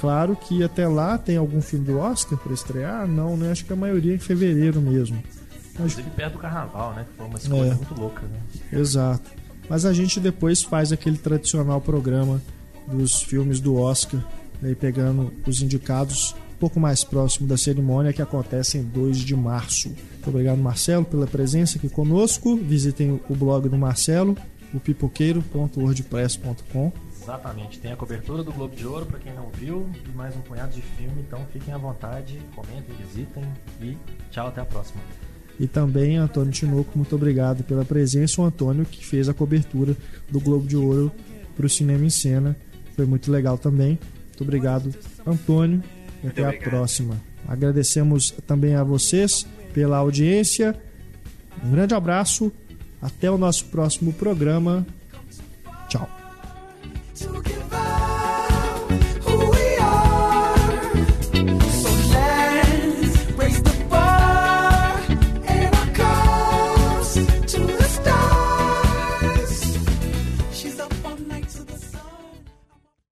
Claro que até lá tem algum filme do Oscar para estrear? Não, né? Acho que a maioria é em fevereiro mesmo. Mas Inclusive perto do carnaval, né? Que foi uma escolha É. muito louca, né? Exato. Mas a gente depois faz aquele tradicional programa dos filmes do Oscar, aí pegando os indicados um pouco mais próximo da cerimônia que acontece em 2 de março. Muito obrigado, Marcelo, pela presença aqui conosco. Visitem o blog do Marcelo, o pipoqueiro.wordpress.com. Exatamente. Tem a cobertura do Globo de Ouro pra quem não viu e mais um punhado de filme. Então fiquem à vontade, comentem, visitem e tchau, até a próxima. E também Antônio Tinoco, muito obrigado pela presença. O Antônio que fez a cobertura do Globo de Ouro para o Cinema em Cena. Foi muito legal também. Muito obrigado, Antônio. E até a próxima. Agradecemos também a vocês pela audiência. Um grande abraço. Até o nosso próximo programa. Tchau.